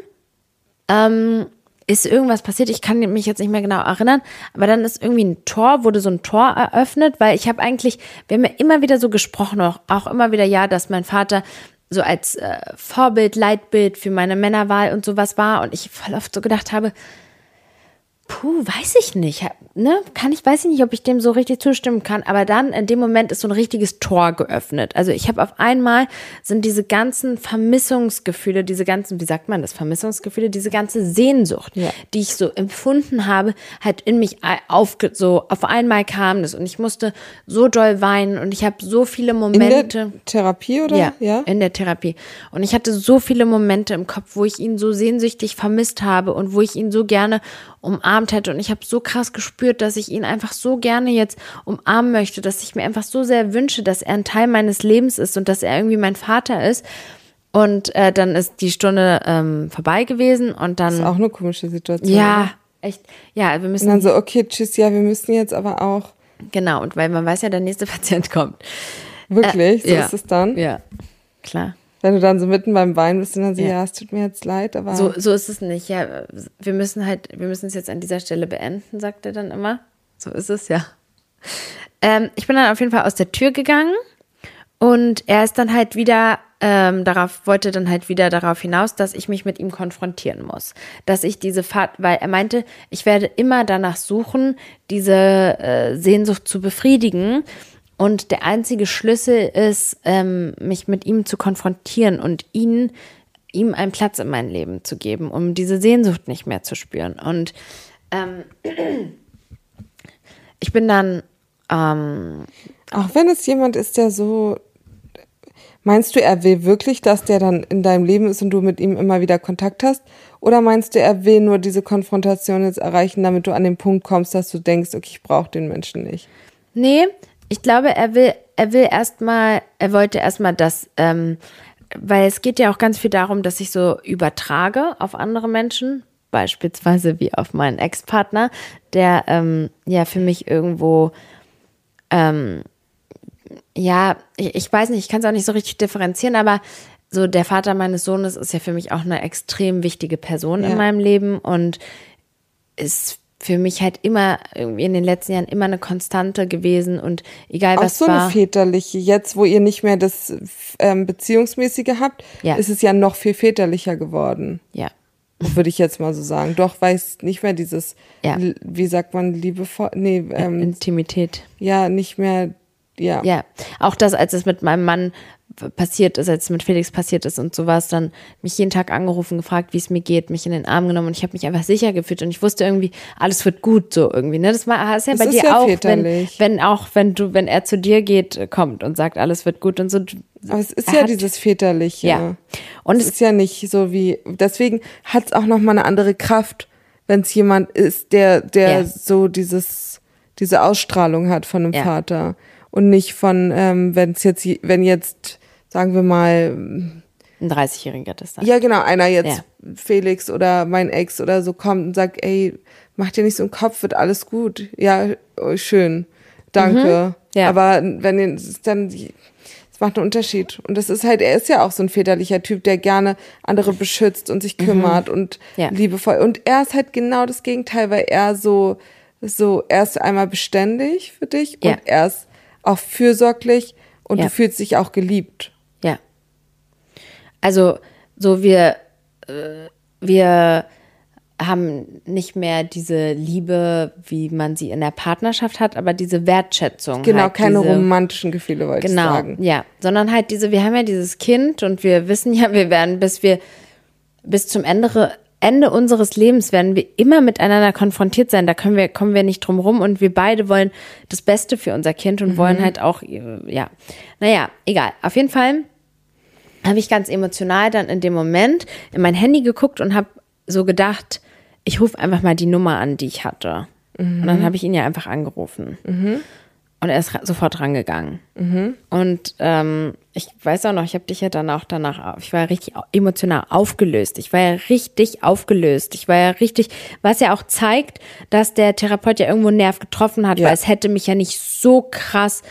ähm, ist irgendwas passiert, ich kann mich jetzt nicht mehr genau erinnern, aber dann ist irgendwie ein Tor, wurde so ein Tor eröffnet, weil ich habe eigentlich, wir haben ja immer wieder so gesprochen, auch, auch immer wieder, ja, dass mein Vater so als äh, Vorbild, Leitbild für meine Männerwahl und sowas war und ich voll oft so gedacht habe, Puh, weiß ich nicht. Ne? Kann ich, weiß ich nicht, ob ich dem so richtig zustimmen kann. Aber dann in dem Moment ist so ein richtiges Tor geöffnet. Also ich habe auf einmal sind diese ganzen Vermissungsgefühle, diese ganzen, wie sagt man das, Vermissungsgefühle, diese ganze Sehnsucht, ja. die ich so empfunden habe, halt in mich auf, so auf einmal kam das und ich musste so doll weinen und ich habe so viele Momente. In der Therapie oder? Ja, ja, in der Therapie. Und ich hatte so viele Momente im Kopf, wo ich ihn so sehnsüchtig vermisst habe und wo ich ihn so gerne umarmt hätte. Und ich habe so krass gespürt, dass ich ihn einfach so gerne jetzt umarmen möchte, dass ich mir einfach so sehr wünsche, dass er ein Teil meines Lebens ist und dass er irgendwie mein Vater ist. Und äh, dann ist die Stunde ähm, vorbei gewesen und dann. Das ist auch eine komische Situation. Ja, echt. Ja, wir müssen. Und dann so, okay, tschüss, ja, wir müssen jetzt aber auch. Genau, und weil man weiß ja, der nächste Patient kommt. Wirklich? Äh, so ja. ist es dann? Ja, klar. Wenn du dann so mitten beim Weinen bist und dann so, ja. ja, es tut mir jetzt leid, aber. So, so ist es nicht. Ja, wir müssen halt, wir müssen es jetzt an dieser Stelle beenden, sagt er dann immer. So ist es, ja. Ähm, ich bin dann auf jeden Fall aus der Tür gegangen und er ist dann halt wieder ähm, darauf, wollte dann halt wieder darauf hinaus, dass ich mich mit ihm konfrontieren muss. Dass ich diese Fahrt, weil er meinte, ich werde immer danach suchen, diese äh, Sehnsucht zu befriedigen. Und der einzige Schlüssel ist, ähm, mich mit ihm zu konfrontieren und ihn, ihm einen Platz in mein Leben zu geben, um diese Sehnsucht nicht mehr zu spüren. Und ähm, ich bin dann. Ähm, Auch wenn es jemand ist, der so. Meinst du, er will wirklich, dass der dann in deinem Leben ist und du mit ihm immer wieder Kontakt hast? Oder meinst du, er will nur diese Konfrontation jetzt erreichen, damit du an den Punkt kommst, dass du denkst, okay, ich brauche den Menschen nicht? Nee, ich glaube, er will, er will erstmal, er wollte erstmal das, ähm, weil es geht ja auch ganz viel darum, dass ich so übertrage auf andere Menschen, beispielsweise wie auf meinen Ex-Partner, der ähm, ja für mich irgendwo, ähm, ja, ich, ich weiß nicht, ich kann es auch nicht so richtig differenzieren, aber so der Vater meines Sohnes ist ja für mich auch eine extrem wichtige Person ja. in meinem Leben und ist für mich halt immer irgendwie in den letzten Jahren immer eine Konstante gewesen und egal was Auch so war. eine väterliche. Jetzt, wo ihr nicht mehr das ähm, Beziehungsmäßige habt, ja. ist es ja noch viel väterlicher geworden. Ja. Würde ich jetzt mal so sagen. Doch, weil es nicht mehr dieses, ja. wie sagt man, liebevoll, nee, ähm, Intimität. Ja, nicht mehr, ja. Ja, auch das, als es mit meinem Mann passiert ist, als es mit Felix passiert ist und sowas, dann mich jeden Tag angerufen, gefragt, wie es mir geht, mich in den Arm genommen und ich habe mich einfach sicher gefühlt und ich wusste irgendwie, alles wird gut so irgendwie. Ne? Das war ist ja Das bei ist dir ja auch, wenn, väterlich. wenn auch, wenn du, wenn er zu dir geht, kommt und sagt, alles wird gut und so. Aber es ist ja hat- dieses Väterliche. Ja. Und es es, ist ja nicht so wie, deswegen hat es auch nochmal eine andere Kraft, wenn es jemand ist, der, der Ja. so dieses, diese Ausstrahlung hat von einem Ja. Vater. Und nicht von, ähm, wenn es jetzt, wenn jetzt, sagen wir mal, ein 30-Jähriger das dann. ja genau, einer jetzt, Ja. Felix oder mein Ex oder so kommt und sagt, ey, mach dir nicht so einen Kopf, wird alles gut. Ja, oh, schön. Danke. Mhm. Ja. Aber wenn dann, es macht einen Unterschied. Und das ist halt, er ist ja auch so ein väterlicher Typ, der gerne andere beschützt und sich kümmert und Mhm. Ja. liebevoll. Und er ist halt genau das Gegenteil, weil er so, so, er ist einmal beständig für dich und er ist auch fürsorglich und du fühlst dich auch geliebt. Also, so wir, äh, wir haben nicht mehr diese Liebe, wie man sie in der Partnerschaft hat, aber diese Wertschätzung. Genau, halt, keine diese, romantischen Gefühle, wollte Genau, ich sagen. ja. Sondern halt diese, wir haben ja dieses Kind und wir wissen ja, wir werden, bis wir, bis zum Ende, Ende unseres Lebens werden wir immer miteinander konfrontiert sein. Da können wir, kommen wir nicht drum rum und wir beide wollen das Beste für unser Kind und wollen halt auch, äh, ja. Naja, egal. Auf jeden Fall habe ich ganz emotional dann in dem Moment in mein Handy geguckt und habe so gedacht, ich rufe einfach mal die Nummer an, die ich hatte. Und dann habe ich ihn ja einfach angerufen. Und er ist sofort rangegangen. Und ähm, ich weiß auch noch, ich habe dich ja dann auch danach, ich war ja richtig emotional aufgelöst. Ich war ja richtig aufgelöst. Ich war ja richtig, was ja auch zeigt, dass der Therapeut ja irgendwo einen Nerv getroffen hat, Ja. weil es hätte mich ja nicht so krass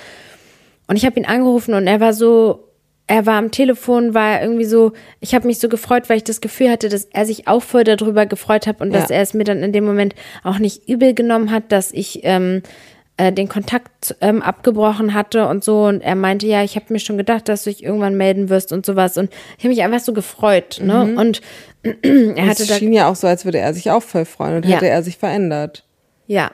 und ich habe ihn angerufen und er war so, er war am Telefon, war irgendwie so, ich habe mich so gefreut, weil ich das Gefühl hatte, dass er sich auch voll darüber gefreut hat und dass Ja. er es mir dann in dem Moment auch nicht übel genommen hat, dass ich ähm, äh, den Kontakt ähm, abgebrochen hatte und so. Und er meinte, ja, ich habe mir schon gedacht, dass du dich irgendwann melden wirst und sowas. Und ich habe mich einfach so gefreut. Ne? Und er hatte es schien ja auch so, als würde er sich auch voll freuen und Ja. hätte er sich verändert. Ja.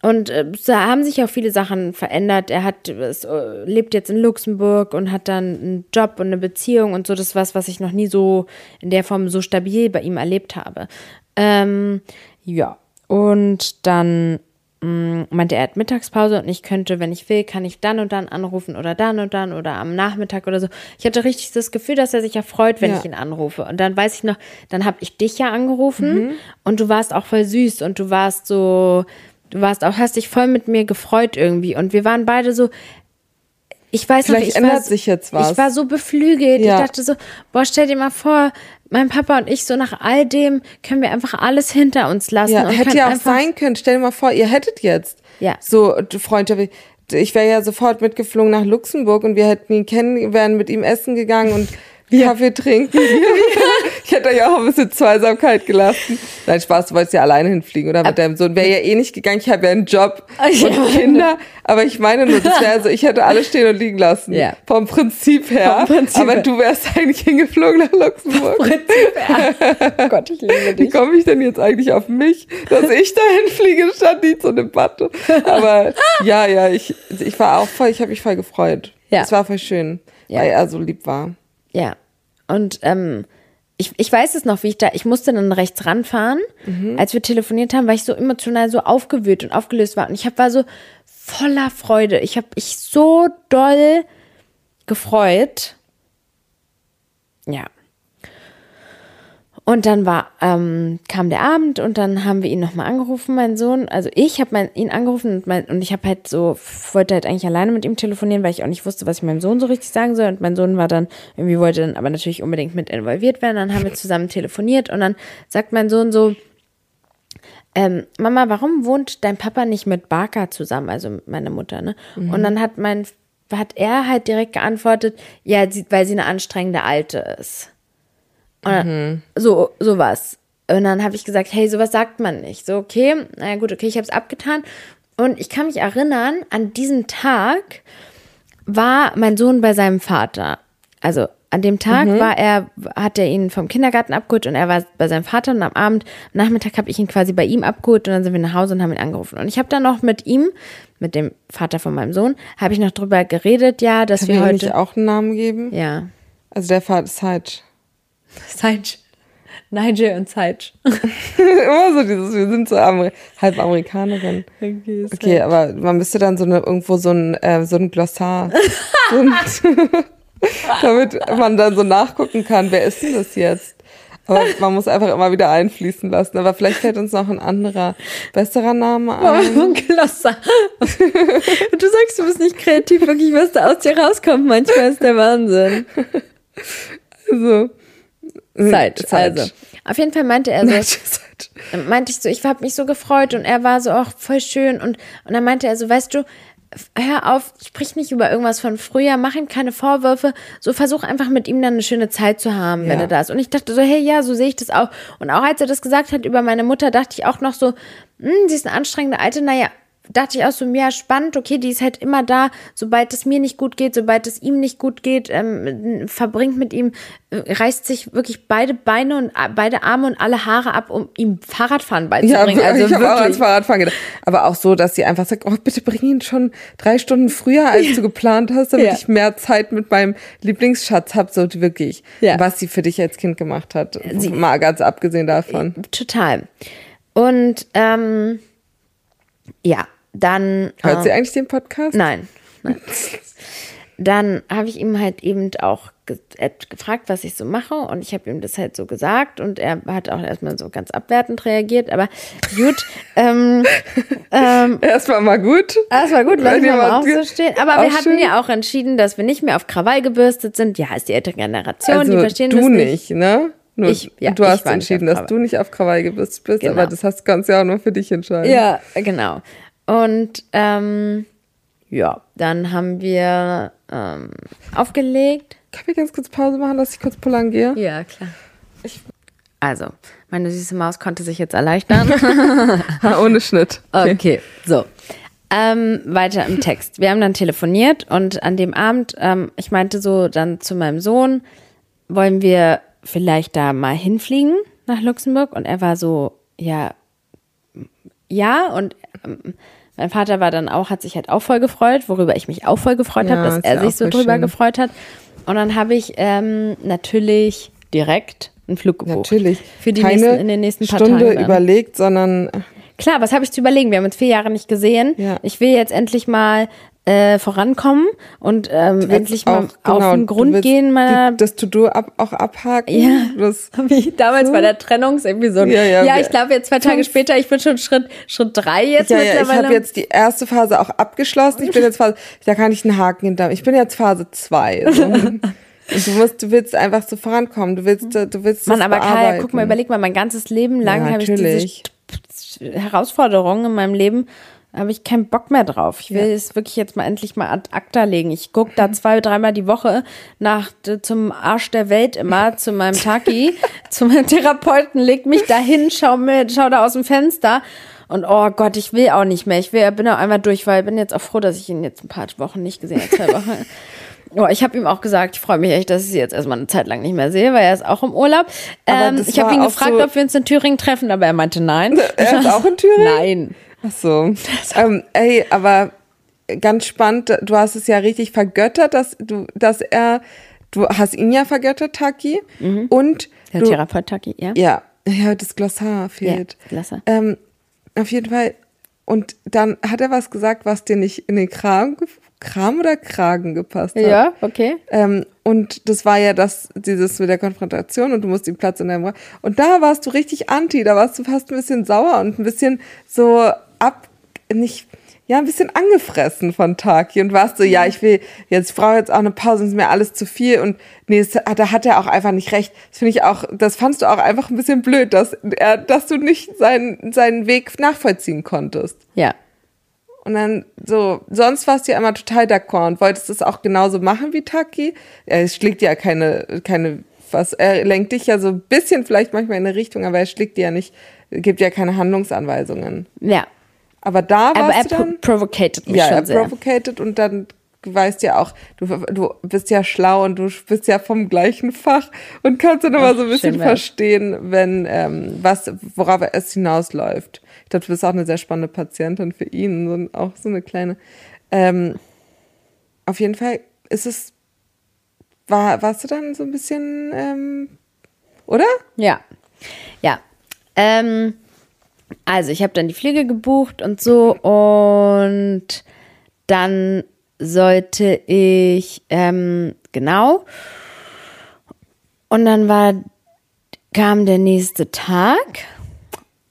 Und äh, da haben sich auch viele Sachen verändert. Er hat es, äh, lebt jetzt in Luxemburg und hat dann einen Job und eine Beziehung und so. Das was, was ich noch nie so in der Form so stabil bei ihm erlebt habe. Ähm, ja. Und dann mh, meinte er, er hat Mittagspause und ich könnte, wenn ich will, kann ich dann und dann anrufen oder dann und dann oder am Nachmittag oder so. Ich hatte richtig das Gefühl, dass er sich ja freut, wenn Ja. ich ihn anrufe. Und dann weiß ich noch, dann habe ich dich ja angerufen und du warst auch voll süß und du warst so, du warst auch, hast dich voll mit mir gefreut irgendwie. Und wir waren beide so, ich weiß noch, Vielleicht ich ändert war, sich jetzt was. Ich war so beflügelt. Ja. Ich dachte so, boah, stell dir mal vor, mein Papa und ich, so nach all dem können wir einfach alles hinter uns lassen. Ja, hätte ja auch sein können. Stell dir mal vor, ihr hättet jetzt Ja. so Freunde. Ich wäre ja sofort mitgeflogen nach Luxemburg und wir hätten ihn kennen, wären mit ihm essen gegangen und Kaffee trinken. ich hätte ja auch ein bisschen Zweisamkeit gelassen. Nein, Spaß, du wolltest ja alleine hinfliegen oder mit deinem Sohn. Wäre ja eh nicht gegangen. Ich habe ja einen Job Ja. und Kinder. Aber ich meine nur, das wäre so, ich hätte alles stehen und liegen lassen. Ja. Vom Prinzip her. Vom Prinzip aber her. du wärst eigentlich hingeflogen nach Luxemburg. oh Gott, ich liebe Wie dich. komme ich denn jetzt eigentlich auf mich, dass ich dahin fliege, statt die zu einem Debatte? Aber ja, ja, ich, ich war auch voll, ich habe mich voll gefreut. Ja. Es war voll schön, Ja. weil er so lieb war. Ja. Und ähm, ich, ich weiß es noch, wie ich da, ich musste dann rechts ranfahren. Als wir telefoniert haben, weil ich so emotional so aufgewühlt und aufgelöst war. Und ich hab, war so voller Freude. Ich habe mich so doll gefreut. Ja. Und dann war, ähm, kam der Abend und dann haben wir ihn nochmal angerufen, mein Sohn. Also ich habe ihn angerufen und, mein, und ich habe halt so, wollte halt eigentlich alleine mit ihm telefonieren, weil ich auch nicht wusste, was ich meinem Sohn so richtig sagen soll. Und mein Sohn war dann, irgendwie wollte dann aber natürlich unbedingt mit involviert werden. Dann haben wir zusammen telefoniert und dann sagt mein Sohn so, ähm, Mama, warum wohnt dein Papa nicht mit Barker zusammen, also meine Mutter, ne? Und dann hat mein, hat er halt direkt geantwortet, ja, sie, weil sie eine anstrengende Alte ist. Dann, so, sowas. Und dann habe ich gesagt, hey, sowas sagt man nicht. So, okay, naja gut, okay, ich habe es abgetan. Und ich kann mich erinnern, an diesem Tag war mein Sohn bei seinem Vater. Also an dem Tag war er, hat er ihn vom Kindergarten abgeholt und er war bei seinem Vater und am Abend, am Nachmittag habe ich ihn quasi bei ihm abgeholt und dann sind wir nach Hause und haben ihn angerufen. Und ich habe dann noch mit ihm, mit dem Vater von meinem Sohn, habe ich noch drüber geredet, ja, dass Können wir heute. nicht auch einen Namen geben? Ja. Also der Vater ist halt Saij. Nigel und Saij. immer so dieses, wir sind so Amer halb Amerikanerin. Okay, Okay, aber man müsste dann so eine, irgendwo so ein, äh, so ein Glossar, damit man dann so nachgucken kann, wer ist denn das jetzt? Aber man muss einfach immer wieder einfließen lassen. Aber vielleicht fällt uns noch ein anderer, besserer Name ein. Glossa. du sagst, du bist nicht kreativ, wirklich, was da aus dir rauskommt. Manchmal ist der Wahnsinn. Also, Zeit. Zeit. Also. Auf jeden Fall meinte er so, Dann meinte ich so, ich habe mich so gefreut und er war so auch voll schön und, und dann meinte er so, weißt du, hör auf, sprich nicht über irgendwas von früher, mach ihm keine Vorwürfe, so versuch einfach mit ihm dann eine schöne Zeit zu haben, wenn Ja. er da ist. Und ich dachte so, hey, ja, so sehe ich das auch. Und auch als er das gesagt hat über meine Mutter, dachte ich auch noch so, hm, sie ist eine anstrengende Alte, naja, dachte ich auch so, ja, spannend, okay, die ist halt immer da, sobald es mir nicht gut geht, sobald es ihm nicht gut geht, ähm, verbringt mit ihm, äh, reißt sich wirklich beide Beine und äh, beide Arme und alle Haare ab, um ihm Fahrradfahren Ja, beizubringen. also ich habe auch ans. Fahrradfahren gedacht. Aber auch so, dass sie einfach sagt, oh, bitte bring ihn schon drei Stunden früher, als du geplant hast, damit Ja. ich mehr Zeit mit meinem Lieblingsschatz habe, so wirklich. Ja. Was sie für dich als Kind gemacht hat. Sie- Mal ganz abgesehen davon. Total. Und ähm, ja, dann. Hört ähm, sie eigentlich den Podcast? Nein, nein. Dann habe ich ihm halt eben auch ge gefragt, was ich so mache und ich habe ihm das halt so gesagt und er hat auch erstmal so ganz abwertend reagiert, aber gut, ähm, ähm, Erstmal mal gut. war gut, lassen wir mal auch so stehen. Aber wir hatten ja auch entschieden, dass wir nicht mehr auf Krawall gebürstet sind. Ja, ist die ältere Generation, die Also verstehen du das nicht. nicht, ne? Nur Ich- ja, du hast entschieden, dass du nicht auf Krawall gebürstet bist, Genau. aber das hast, kannst du ja auch nur für dich entscheiden. Ja, genau. Und ähm, ja, dann haben wir ähm, aufgelegt. Können wir ganz kurz Pause machen, dass ich kurz pullern gehe? Ja, klar. Also, meine süße Maus konnte sich jetzt erleichtern. Ohne Schnitt. Okay, so. Ähm, weiter im Text. Wir haben dann telefoniert und an dem Abend, ähm, ich meinte so dann zu meinem Sohn, wollen wir vielleicht da mal hinfliegen nach Luxemburg? Und er war so, ja, ja. Und ähm, mein Vater war dann auch, hat sich halt auch voll gefreut, worüber ich mich auch voll gefreut Ja, habe, dass er sich so drüber schön. gefreut hat. Und dann habe ich ähm, natürlich direkt einen Flug gebucht. Natürlich. Für die Keine nächsten, in den nächsten paar Stunde Tagen. überlegt, sondern Klar, was habe ich zu überlegen? Wir haben uns vier Jahre nicht gesehen. Ja. Ich will jetzt endlich mal äh, vorankommen und ähm, endlich mal auch, auf genau, den du Grund gehen meiner die, das To-Do ab, auch abhaken. Ja. Das, wie damals bei der Trennungsepisode. Ja, ja, wir- ich glaube jetzt zwei Tage später, ich bin schon Schritt Schritt drei jetzt ja, ja, ich mittlerweile. habe jetzt die erste Phase auch abgeschlossen. Ich bin jetzt Phase, da kann ich einen Haken hinter. Ich bin jetzt Phase zwei. So. Und du musst, du willst einfach so vorankommen. Du willst, du willst Mann, das aber Kaya, bearbeiten. guck mal, überleg mal, mein ganzes Leben lang Ja, habe ich diese. Herausforderungen in meinem Leben, habe ich keinen Bock mehr drauf. Ich will es wirklich jetzt mal endlich mal ad acta legen. Ich gucke da zwei, dreimal die Woche nach zum Arsch der Welt immer, zu meinem Taki, zu meinem Therapeuten, leg mich da hin, schau, schau da aus dem Fenster. Und oh Gott, ich will auch nicht mehr. Ich will, bin auch einmal durch, weil ich bin jetzt auch froh, dass ich ihn jetzt ein paar Wochen nicht gesehen habe, zwei Wochen. Oh, ich habe ihm auch gesagt, ich freue mich echt, dass ich sie jetzt erstmal eine Zeit lang nicht mehr sehe, weil er ist auch im Urlaub. Ähm, ich habe ihn gefragt, so- ob wir uns in Thüringen treffen, aber er meinte nein. Er ist auch in Thüringen? Nein. Ach so. Ähm, ey, aber ganz spannend, du hast es ja richtig vergöttert, dass du, dass er, du hast ihn ja vergöttert, Taki. Und Der du, Therapeut Taki, ja? ja, ja, das Glossar fehlt. Ja, Glossar. Ähm, auf jeden Fall. Und dann hat er was gesagt, was dir nicht in den Kram, Kram oder Kragen gepasst hat. Ja, okay. Ähm, und das war ja das, dieses mit der Konfrontation und du musst den Platz in deinem Raum. Und da warst du richtig anti, da warst du fast ein bisschen sauer und ein bisschen so ab, nicht, ja, ein bisschen angefressen von Taki und warst so, ja, ich will jetzt, ich brauche jetzt auch eine Pause, ist mir alles zu viel und nee, es, da hat er auch einfach nicht recht. Das finde ich auch, das fandst du auch einfach ein bisschen blöd, dass er, dass du nicht seinen, seinen Weg nachvollziehen konntest. Ja. Und dann so, sonst warst du ja immer total d'accord und wolltest es auch genauso machen wie Taki. Er schlägt ja keine, keine, was, er lenkt dich ja so ein bisschen vielleicht manchmal in eine Richtung, aber er schlägt dir ja nicht, gibt ja keine Handlungsanweisungen. Ja. Aber da warst er du dann, provocated mich ja, schon er sehr. provocated und dann weißt ja auch, du, du bist ja schlau und du bist ja vom gleichen Fach und kannst dann immer so ein bisschen verstehen, wenn ähm, was, worauf es hinausläuft. Ich glaube, du bist auch eine sehr spannende Patientin für ihn, so, auch so eine kleine. Ähm, auf jeden Fall ist es, war, warst du dann so ein bisschen, ähm, oder? Ja, ja. Ähm, also ich habe dann die Fliege gebucht und so und dann sollte ich, ähm, genau. Und dann war, kam der nächste Tag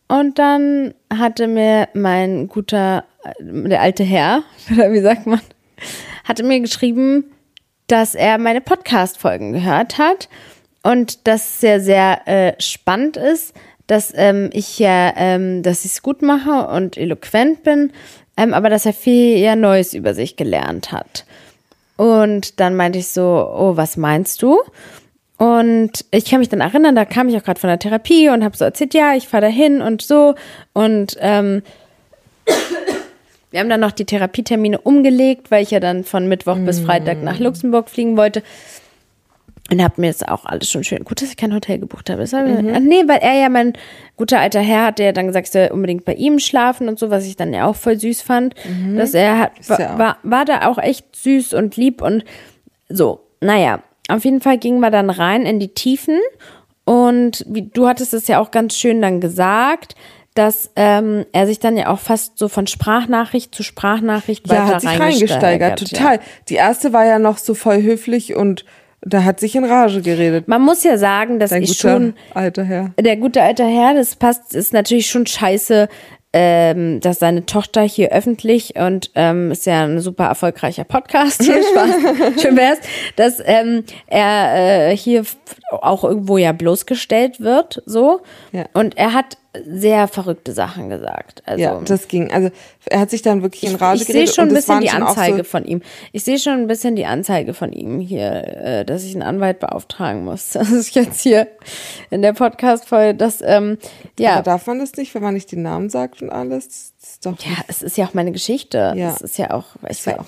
und dann hatte mir mein guter, der alte Herr, oder wie sagt man, hatte mir geschrieben, dass er meine Podcast-Folgen gehört hat und dass es sehr, sehr äh, spannend ist, dass ähm, ich ja, ähm, dass ich es gut mache und eloquent bin, ähm, aber dass er viel ja Neues über sich gelernt hat. Und dann meinte ich so, oh, was meinst du? Und ich kann mich dann erinnern, da kam ich auch gerade von der Therapie und habe so erzählt, ja, ich fahre da hin und so. Und ähm, wir haben dann noch die Therapietermine umgelegt, weil ich ja dann von Mittwoch bis Freitag nach Luxemburg fliegen wollte. Und hab mir jetzt auch alles schon schön. Gut, dass ich kein Hotel gebucht habe. Mhm. Nee, weil er ja mein guter alter Herr hat, der dann gesagt, soll unbedingt bei ihm schlafen und so, was ich dann ja auch voll süß fand. Mhm. Dass er hat, ja war, war da auch echt süß und lieb und so. Naja, auf jeden Fall gingen wir dann rein in die Tiefen. Und wie, du hattest es ja auch ganz schön dann gesagt, dass ähm, er sich dann ja auch fast so von Sprachnachricht zu Sprachnachricht ja, weiter hat sich reingesteigert. Total. Ja. Die erste war ja noch so voll höflich und da hat sich in Rage geredet. Man muss ja sagen, dass Dein ich schon alter Herr. Der gute alte Herr, das passt, ist natürlich schon scheiße, ähm, dass seine Tochter hier öffentlich und ähm, ist ja ein super erfolgreicher Podcast hier, Spaß, schön wär's, dass ähm, er äh, hier auch irgendwo ja bloßgestellt wird, so. Ja. Und er hat sehr verrückte Sachen gesagt. Also, ja, das ging. Also er hat sich dann wirklich in Rage ich, ich geredet. Ich sehe schon ein bisschen die Anzeige so von ihm. Ich sehe schon ein bisschen die Anzeige von ihm hier, äh, dass ich einen Anwalt beauftragen muss. Das ist jetzt hier in der Podcast-Folge, ähm, ja. Aber darf man das nicht, wenn man nicht den Namen sagt und alles? Ja, es ist ja auch meine Geschichte. Ja. Es ist ja auch, ist ja auch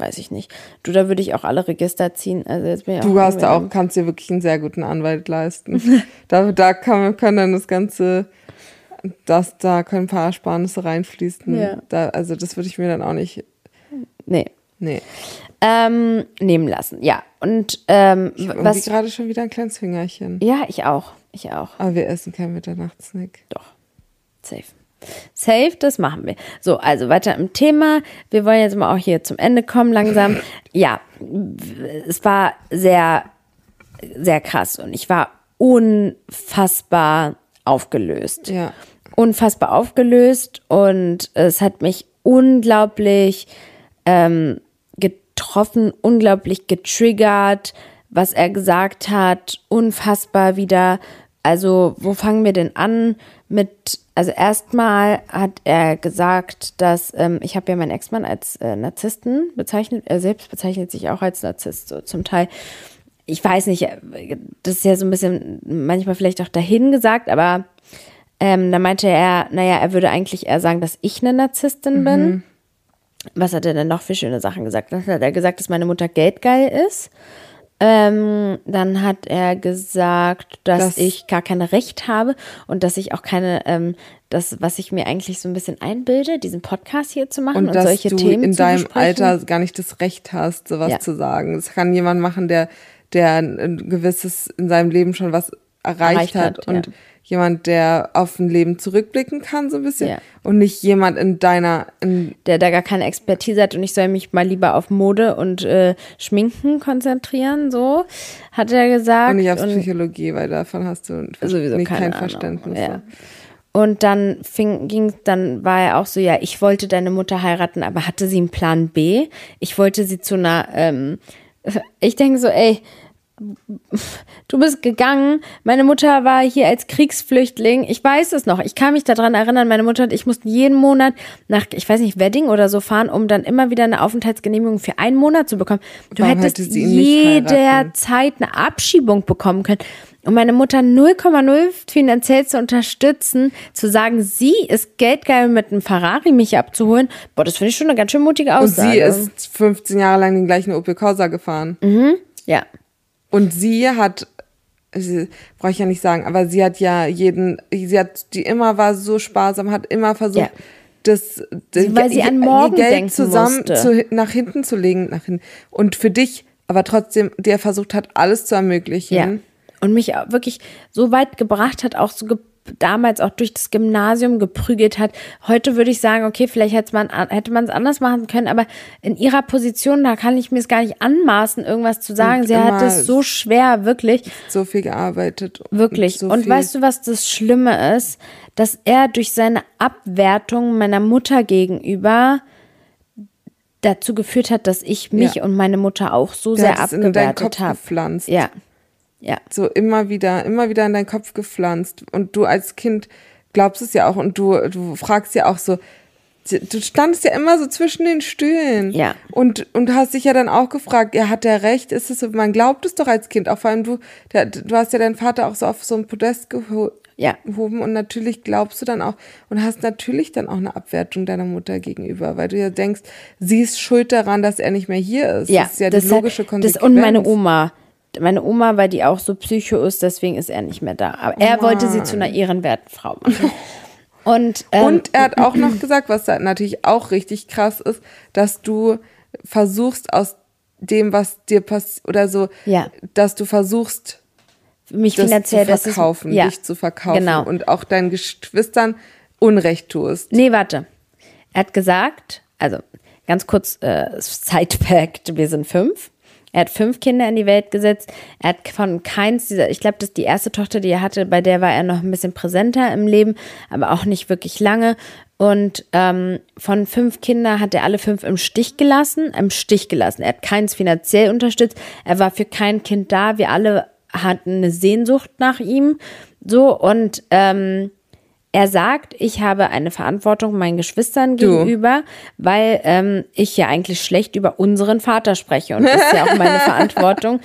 weiß ich nicht. Du, da würde ich auch alle Register ziehen. Also jetzt bin ich du hast auch, kannst dir wirklich einen sehr guten Anwalt leisten. da, da kann, kann dann das ganze dass da können ein paar Ersparnisse reinfließen. Ja. Da, also das würde ich mir dann auch nicht. Nee. Nee. Ähm, nehmen lassen, ja. Und ähm, ich was gerade schon wieder ein kleines Fingerchen. Ja, ich auch. Ich auch. Aber wir essen keinen Mitternachtssnack. Doch. Safe. Safe, das machen wir. So, also weiter im Thema. Wir wollen jetzt mal auch hier zum Ende kommen, langsam. ja, es war sehr, sehr krass und ich war unfassbar aufgelöst. Ja. Unfassbar aufgelöst und es hat mich unglaublich ähm, getroffen, unglaublich getriggert, was er gesagt hat, unfassbar wieder. Also, wo fangen wir denn an mit, also erstmal hat er gesagt, dass, ähm, ich habe ja meinen Ex-Mann als äh, Narzissten bezeichnet, er selbst bezeichnet sich auch als Narzisst, so zum Teil ich weiß nicht, das ist ja so ein bisschen manchmal vielleicht auch dahin gesagt, aber ähm, da meinte er, naja, er würde eigentlich eher sagen, dass ich eine Narzisstin mhm. bin. Was hat er denn noch für schöne Sachen gesagt? Dann hat er gesagt, dass meine Mutter geldgeil ist. Ähm, dann hat er gesagt, dass das ich gar kein Recht habe und dass ich auch keine, ähm, das, was ich mir eigentlich so ein bisschen einbilde, diesen Podcast hier zu machen und, und dass solche du Themen in deinem Alter gar nicht das Recht hast, sowas ja. zu sagen. Das kann jemand machen, der der ein gewisses in seinem Leben schon was erreicht, erreicht hat, hat, und ja. jemand, der auf ein Leben zurückblicken kann, so ein bisschen. Ja. Und nicht jemand in deiner. In der da gar keine Expertise hat und ich soll mich mal lieber auf Mode und äh, Schminken konzentrieren, so, hat er gesagt. Und nicht auf und Psychologie, weil davon hast du sowieso nicht kein Ahnung. Verständnis. Ja. Und dann fing, ging, dann war er auch so, ja, ich wollte deine Mutter heiraten, aber hatte sie einen Plan B? Ich wollte sie zu einer, ähm, ich denke so, ey, du bist gegangen. Meine Mutter war hier als Kriegsflüchtling. Ich weiß es noch. Ich kann mich daran erinnern, meine Mutter und ich mussten jeden Monat nach, ich weiß nicht, Wedding oder so fahren, um dann immer wieder eine Aufenthaltsgenehmigung für einen Monat zu bekommen. Du Warum hättest jederzeit eine Abschiebung bekommen können. Und meine Mutter 0,0 finanziell zu unterstützen, zu sagen, sie ist geldgeil mit einem Ferrari mich abzuholen, boah, das finde ich schon eine ganz schön mutige Aussage. Und sie ist 15 Jahre lang den gleichen Opel Corsa gefahren. Mhm. Ja. Und sie hat, brauche ich ja nicht sagen, aber sie hat ja jeden, sie hat, die immer war so sparsam, hat immer versucht, Ja. das, das Weil sie an morgen ihr Geld zusammen zu, nach hinten zu legen, nach hinten. Und für dich, aber trotzdem, der versucht hat, alles zu ermöglichen. Ja. Und mich wirklich so weit gebracht hat, auch so ge damals auch durch das Gymnasium geprügelt hat. Heute würde ich sagen, okay, vielleicht hätte man hätte man es anders machen können, aber in ihrer Position, da kann ich mir es gar nicht anmaßen, irgendwas zu sagen. Und Sie hat es so schwer, wirklich. So viel gearbeitet. Wirklich. So und weißt du, was das Schlimme ist? Dass er durch seine Abwertung meiner Mutter gegenüber dazu geführt hat, dass ich mich Ja. und meine Mutter auch so Der sehr abgewertet habe. Ja. Ja. so immer wieder, immer wieder in deinen Kopf gepflanzt. Und du als Kind glaubst es ja auch und du, du fragst ja auch so, du standest ja immer so zwischen den Stühlen. Ja. Und, und hast dich ja dann auch gefragt, ja, hat der recht? Ist es so, man glaubt es doch als Kind, auch vor allem du, der, du hast ja deinen Vater auch so auf so ein Podest geho Ja. gehoben und natürlich glaubst du dann auch und hast natürlich dann auch eine Abwertung deiner Mutter gegenüber, weil du ja denkst, sie ist schuld daran, dass er nicht mehr hier ist. Ja, das ist ja das die hat- logische Konsequenz. Das und meine Oma. Meine Oma, weil die auch so psycho ist, deswegen ist er nicht mehr da. Aber er wollte sie zu einer ehrenwerten Frau machen. Und, ähm, Und er hat auch noch gesagt, was da natürlich auch richtig krass ist, dass du versuchst aus dem, was dir passiert, oder so, Ja. dass du versuchst, mich das finanziell zu das ist- verkaufen, ja, dich zu verkaufen Genau. und auch deinen Geschwistern Unrecht tust. Nee, warte. Er hat gesagt, also ganz kurz, äh, Side-Fact, wir sind fünf. Er hat fünf Kinder in die Welt gesetzt. Er hat von keins dieser, ich glaube, das ist die erste Tochter, die er hatte, bei der war er noch ein bisschen präsenter im Leben, aber auch nicht wirklich lange. Und ähm, von fünf Kindern hat er alle fünf im Stich gelassen, im Stich gelassen. Er hat keins finanziell unterstützt. Er war für kein Kind da. Wir alle hatten eine Sehnsucht nach ihm. So und ähm, er sagt, ich habe eine Verantwortung meinen Geschwistern Du. gegenüber, weil ähm, ich ja eigentlich schlecht über unseren Vater spreche und das ist ja auch meine Verantwortung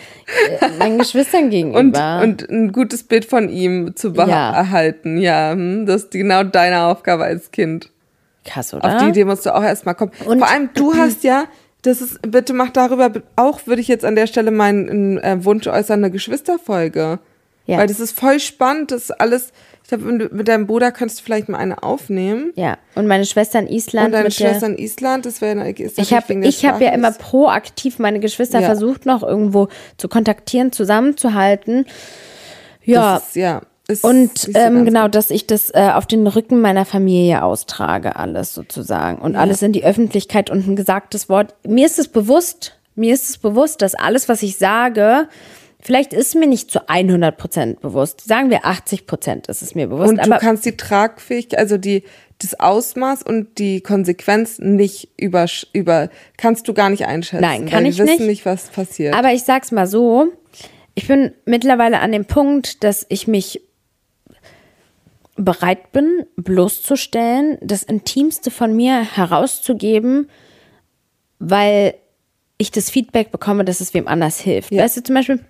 äh, meinen Geschwistern Und, gegenüber. und ein gutes Bild von ihm zu Ja. behalten. Ja, hm, das ist genau deine Aufgabe als Kind. Krass, oder? Auf die Idee musst du auch erstmal kommen. Und- Vor allem, du hast ja, das ist, bitte mach darüber auch, würde ich jetzt an der Stelle meinen äh, Wunsch äußern, eine Geschwisterfolge. Ja. Weil das ist voll spannend, das ist alles, ich glaube, mit deinem Bruder könntest du vielleicht mal eine aufnehmen. ja, und meine Schwester in Island Und deine Schwester in Island, das wäre ist Ich habe ich hab ja immer proaktiv meine Geschwister Ja. versucht, noch irgendwo zu kontaktieren, zusammenzuhalten. Ja, ist, ja. Ist Und so ähm, genau, dass ich das äh, auf den Rücken meiner Familie austrage, alles sozusagen. Und alles in die Öffentlichkeit und ein gesagtes Wort. Mir ist es bewusst, mir ist es bewusst, dass alles, was ich sage, vielleicht ist mir nicht zu 100 Prozent bewusst. Sagen wir 80 Prozent ist es mir bewusst. Und du kannst die Tragfähigkeit, also die, das Ausmaß und die Konsequenz nicht über, über, kannst du gar nicht einschätzen. Nein, kann ich wir wissen nicht. nicht, was passiert. Aber ich sag's mal so, ich bin mittlerweile an dem Punkt, dass ich mich bereit bin, bloßzustellen, das Intimste von mir herauszugeben, weil ich das Feedback bekomme, dass es wem anders hilft. Ja. Weißt du, zum Beispiel,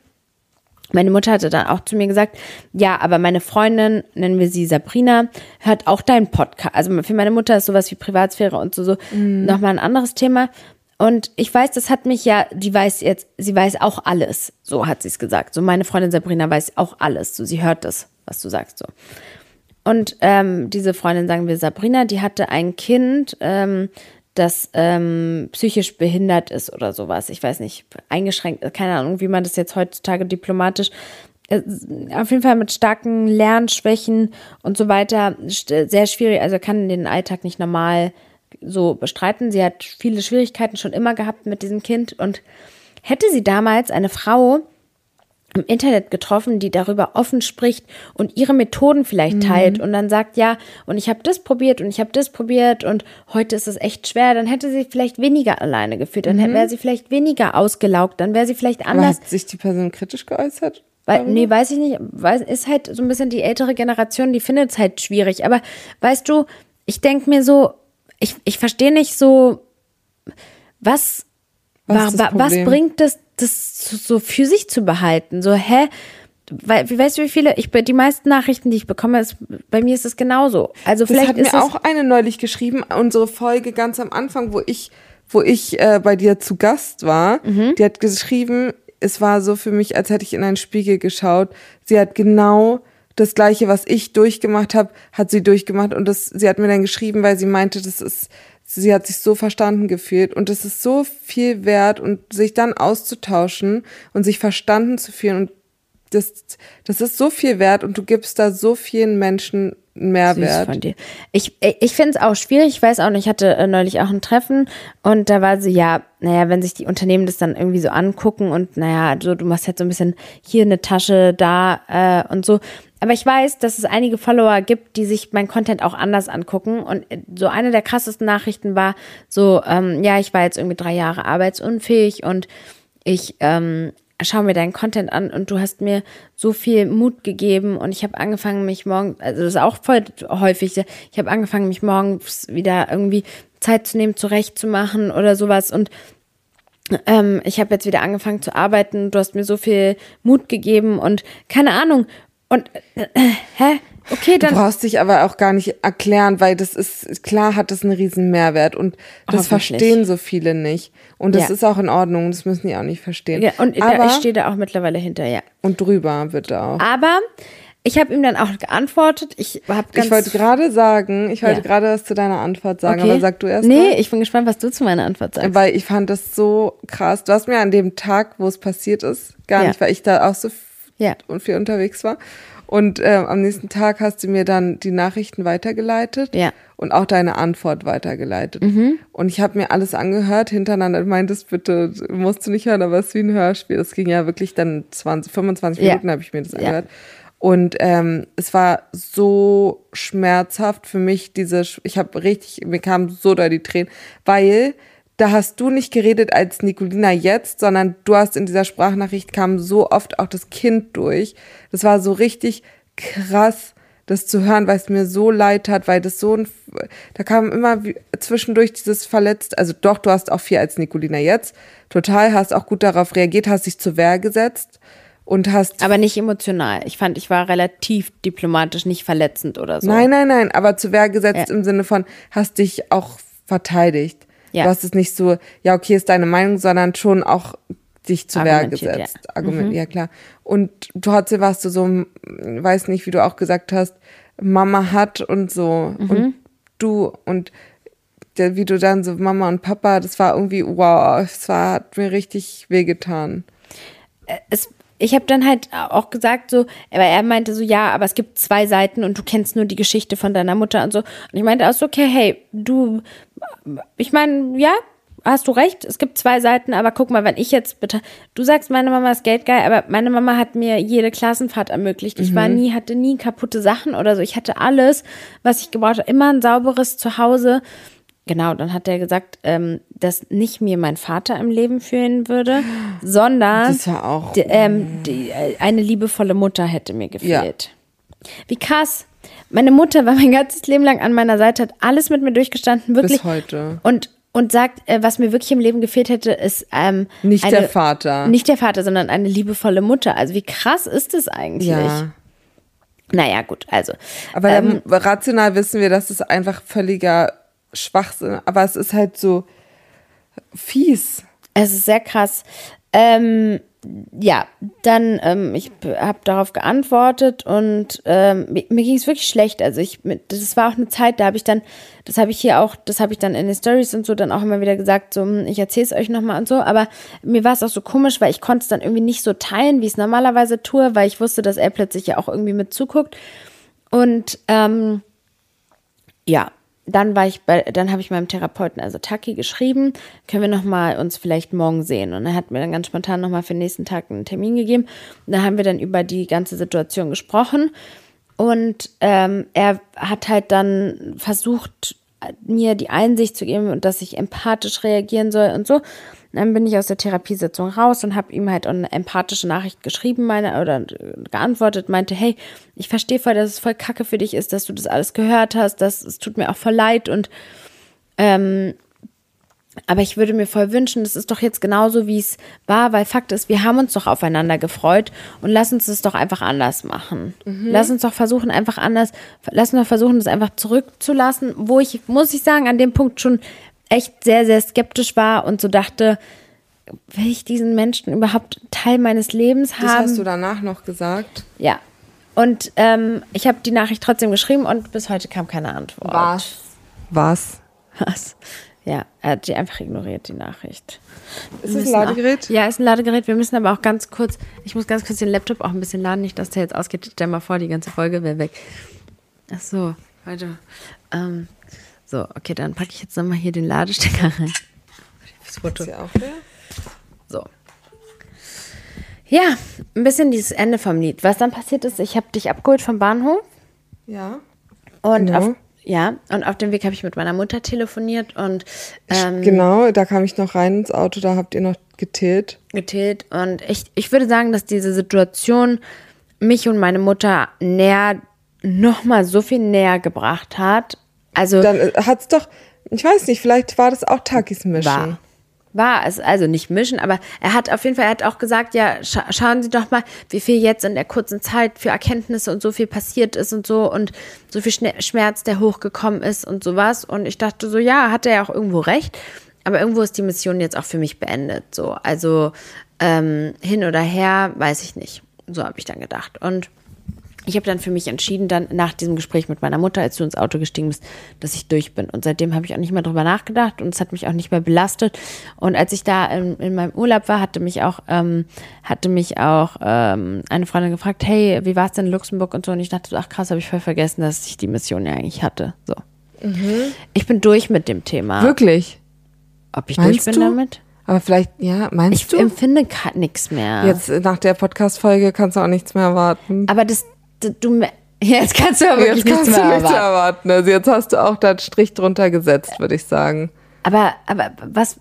meine Mutter hatte dann auch zu mir gesagt, ja, aber meine Freundin, nennen wir sie Sabrina, hört auch deinen Podcast. Also für meine Mutter ist sowas wie Privatsphäre und so, so nochmal ein anderes Thema. Und ich weiß, das hat mich ja, die weiß jetzt, sie weiß auch alles. So hat sie es gesagt. So meine Freundin Sabrina weiß auch alles. So sie hört das, was du sagst. So. Und ähm, diese Freundin, sagen wir Sabrina, die hatte ein Kind, ähm, das ähm, psychisch behindert ist oder sowas. Ich weiß nicht, eingeschränkt, keine Ahnung, wie man das jetzt heutzutage diplomatisch. äh, Auf jeden Fall mit starken Lernschwächen und so weiter. Sehr schwierig, also kann den Alltag nicht normal so bestreiten. Sie hat viele Schwierigkeiten schon immer gehabt mit diesem Kind und hätte sie damals eine Frau im Internet getroffen, die darüber offen spricht und ihre Methoden vielleicht teilt und dann sagt, ja, und ich habe das probiert und ich habe das probiert und heute ist es echt schwer, dann hätte sie vielleicht weniger alleine gefühlt, dann wäre sie vielleicht weniger ausgelaugt, dann wäre sie vielleicht Aber anders. hat sich die Person kritisch geäußert? Weil, nee, weiß ich nicht. Weiß, ist halt so ein bisschen die ältere Generation, die findet es halt schwierig. Aber weißt du, ich denke mir so, ich, ich verstehe nicht so, was, Was wa, ist das wa, was bringt das, das so- für sich zu behalten? So, hä? weil, wie weißt du, wie viele, ich, die meisten Nachrichten, die ich bekomme, ist, bei mir ist es genauso. Also Das vielleicht hat ist mir es, auch eine neulich geschrieben, unsere Folge ganz am Anfang, wo ich, wo ich äh, bei dir zu Gast war. Mhm. Die hat geschrieben, es war so für mich, als hätte ich in einen Spiegel geschaut. Sie hat genau das gleiche, was ich durchgemacht habe, hat sie durchgemacht und das, sie hat mir dann geschrieben, weil sie meinte, das ist, sie hat sich so verstanden gefühlt. Und es ist so viel wert und sich dann auszutauschen und sich verstanden zu fühlen. Und das, das ist so viel wert und du gibst da so vielen Menschen einen Süß Mehrwert. von dir. Ich, ich finde es auch schwierig. Ich weiß auch nicht, ich hatte äh, neulich auch ein Treffen und da war sie, ja, naja, wenn sich die Unternehmen das dann irgendwie so angucken und naja, so, du machst jetzt so ein bisschen hier eine Tasche, da äh, und so. Aber ich weiß, dass es einige Follower gibt, die sich mein Content auch anders angucken. Und äh, so eine der krassesten Nachrichten war so, ähm, ja, ich war jetzt irgendwie drei Jahre arbeitsunfähig und ich ähm, schau mir deinen Content an und du hast mir so viel Mut gegeben und ich habe angefangen, mich morgen, also das ist auch voll häufig, ich habe angefangen, mich morgens wieder irgendwie Zeit zu nehmen, zurechtzumachen oder sowas und ähm, ich habe jetzt wieder angefangen zu arbeiten, du hast mir so viel Mut gegeben und keine Ahnung und äh, hä? Okay, Du dann brauchst dich aber auch gar nicht erklären, weil das ist, klar hat das einen riesen Mehrwert und das verstehen so viele nicht. Und das Ja. ist auch in Ordnung, das müssen die auch nicht verstehen. ja, und da, aber, ich stehe da auch mittlerweile hinter, ja. und drüber bitte auch. Aber ich habe ihm dann auch geantwortet. Ich habe ganz Ich wollte gerade sagen, ich wollte Ja. gerade was zu deiner Antwort sagen, Okay. aber sag du erst Nee, mal. ich bin gespannt, was du zu meiner Antwort sagst. Weil ich fand das so krass. Du hast mir an dem Tag, wo es passiert ist, gar Ja. nicht, weil ich da auch so Ja. und viel unterwegs war. Und ähm, am nächsten Tag hast du mir dann die Nachrichten weitergeleitet Ja. Mhm. und auch deine Antwort weitergeleitet. Und ich habe mir alles angehört hintereinander. Du meintest bitte, musst du nicht hören, aber es ist wie ein Hörspiel. Das ging ja wirklich dann 20, 25 Ja. Minuten habe ich mir das Ja. angehört. Und ähm, es war so schmerzhaft für mich, diese, ich habe richtig, mir kamen so doll die Tränen, weil da hast du nicht geredet als Nicolina jetzt, sondern du hast in dieser Sprachnachricht kam so oft auch das Kind durch. Das war so richtig krass, das zu hören, weil es mir so leid hat, weil das so ein, da kam immer zwischendurch dieses verletzt, also doch, du hast auch viel als Nicolina jetzt, total, hast auch gut darauf reagiert, hast dich zur Wehr gesetzt und hast Aber nicht emotional. Ich fand, ich war relativ diplomatisch, nicht verletzend oder so. Nein, nein, nein, aber zu Wehr gesetzt Ja. im Sinne von, hast dich auch verteidigt. Ja. Du hast es nicht so, ja, okay, ist deine Meinung, sondern schon auch dich zu Wehr gesetzt. ja. Argument, ja klar. Und trotzdem warst du so, m, weiß nicht, wie du auch gesagt hast, Mama hat und so. Mhm. Und du und der, wie du dann so Mama und Papa, das war irgendwie, wow, es war, hat mir richtig wehgetan. es, ich habe dann halt auch gesagt so, aber er meinte so, ja, aber es gibt zwei Seiten und du kennst nur die Geschichte von deiner Mutter und so. Und ich meinte auch so, okay, hey, du, ich meine, ja, hast du recht, es gibt zwei Seiten, aber guck mal, wenn ich jetzt bitte, du sagst, meine Mama ist geldgeil, aber meine Mama hat mir jede Klassenfahrt ermöglicht. Ich war nie, hatte nie kaputte Sachen oder so. Ich hatte alles, was ich gebraucht habe, immer ein sauberes Zuhause. Genau, dann hat er gesagt, ähm, dass nicht mir mein Vater im Leben führen würde, sondern Das war auch- die, ähm, die, äh, eine liebevolle Mutter hätte mir gefehlt. Wie krass. Meine Mutter war mein ganzes Leben lang an meiner Seite, hat alles mit mir durchgestanden, wirklich. heute. Und, und sagt, äh, was mir wirklich im Leben gefehlt hätte, ist ähm, Nicht eine, der Vater. Nicht der Vater, sondern eine liebevolle Mutter. Also wie krass ist es eigentlich? Ja. Naja, gut, also. Aber ähm, rational wissen wir, dass es einfach völliger Schwachsinn, aber es ist halt so fies. Es ist sehr krass. Ähm, ja, dann, ähm, ich habe darauf geantwortet und ähm, mir, mir ging es wirklich schlecht. Also ich, das war auch eine Zeit, da habe ich dann, das habe ich hier auch, das habe ich dann in den Stories und so dann auch immer wieder gesagt, so, hm, ich erzähle es euch nochmal und so. Aber mir war es auch so komisch, weil ich konnte es dann irgendwie nicht so teilen, wie ich es normalerweise tue, weil ich wusste, dass er plötzlich ja auch irgendwie mit zuguckt. Und ähm, ja, dann war ich bei, dann habe ich meinem Therapeuten, also Taki, geschrieben, können wir noch mal uns vielleicht morgen sehen. Und er hat mir dann ganz spontan noch mal für den nächsten Tag einen Termin gegeben. Und da haben wir dann über die ganze Situation gesprochen. Und ähm, er hat halt dann versucht, mir die Einsicht zu geben und dass ich empathisch reagieren soll und so. Dann bin ich aus der Therapiesitzung raus und habe ihm halt eine empathische Nachricht geschrieben, meine oder geantwortet, meinte, hey, ich verstehe voll, dass es voll Kacke für dich ist, dass du das alles gehört hast, dass es tut mir auch voll leid und ähm, Aber ich würde mir voll wünschen, das ist doch jetzt genauso, wie es war, weil Fakt ist, wir haben uns doch aufeinander gefreut und lass uns das doch einfach anders machen. Lass uns doch versuchen, einfach anders, lass uns doch versuchen, das einfach zurückzulassen, wo ich, muss ich sagen, an dem Punkt schon echt sehr, sehr skeptisch war und so dachte, will ich diesen Menschen überhaupt Teil meines Lebens Das haben? hast du danach noch gesagt. Ja. Und ähm, ich habe die Nachricht trotzdem geschrieben und bis heute kam keine Antwort. Was? Was? Ja, er hat die einfach ignoriert, die Nachricht. Wir Ist das ein Ladegerät? Auch, ja, ist ein Ladegerät. Wir müssen aber auch ganz kurz, ich muss ganz kurz den Laptop auch ein bisschen laden, nicht, dass der jetzt ausgeht. Stell mal vor, die ganze Folge wäre weg. Ach so, warte. Ähm, so, okay, dann packe ich jetzt nochmal hier den Ladestecker rein. Das Foto. Ist ja auch leer? So. Ja, ein bisschen dieses Ende vom Lied. Was dann passiert ist, ich habe dich abgeholt vom Bahnhof Ja. und Genau. auf, ja, und auf dem Weg habe ich mit meiner Mutter telefoniert und ähm, Genau, da kam ich noch rein ins Auto, da habt ihr noch getillt. getillt. Und ich, ich würde sagen, dass diese Situation mich und meine Mutter näher, nochmal so viel näher gebracht hat. Also Dann äh, hat's doch, ich weiß nicht, vielleicht war das auch Takis Mission. war. War es, also nicht mischen, aber er hat auf jeden Fall, er hat auch gesagt, ja, scha schauen Sie doch mal, wie viel jetzt in der kurzen Zeit für Erkenntnisse und so viel passiert ist und so und so viel Schmerz, der hochgekommen ist und sowas. Und ich dachte so, ja, hat er ja auch irgendwo recht. Aber irgendwo ist die Mission jetzt auch für mich beendet. So, also ähm, hin oder her, weiß ich nicht. So habe ich dann gedacht. Und ich habe dann für mich entschieden, dann nach diesem Gespräch mit meiner Mutter, als du ins Auto gestiegen bist, dass ich durch bin. Und seitdem habe ich auch nicht mehr drüber nachgedacht und es hat mich auch nicht mehr belastet. Und als ich da in, in meinem Urlaub war, hatte mich auch, ähm, hatte mich auch ähm, eine Freundin gefragt, hey, wie war es denn in Luxemburg und so. Und ich dachte, so, ach krass, habe ich voll vergessen, dass ich die Mission ja eigentlich hatte. So. Ich bin durch mit dem Thema. Wirklich? Ob ich Meinst durch bin du? damit? Aber vielleicht, ja, meinst Ich du? empfinde nichts mehr. Jetzt äh, nach der Podcast-Folge kannst du auch nichts mehr erwarten. Aber das du, jetzt kannst du aber wirklich Jetzt kannst nichts du mehr nichts erwarten. erwarten. Also jetzt hast du auch da einen Strich drunter gesetzt, würde ich sagen. Aber, aber was,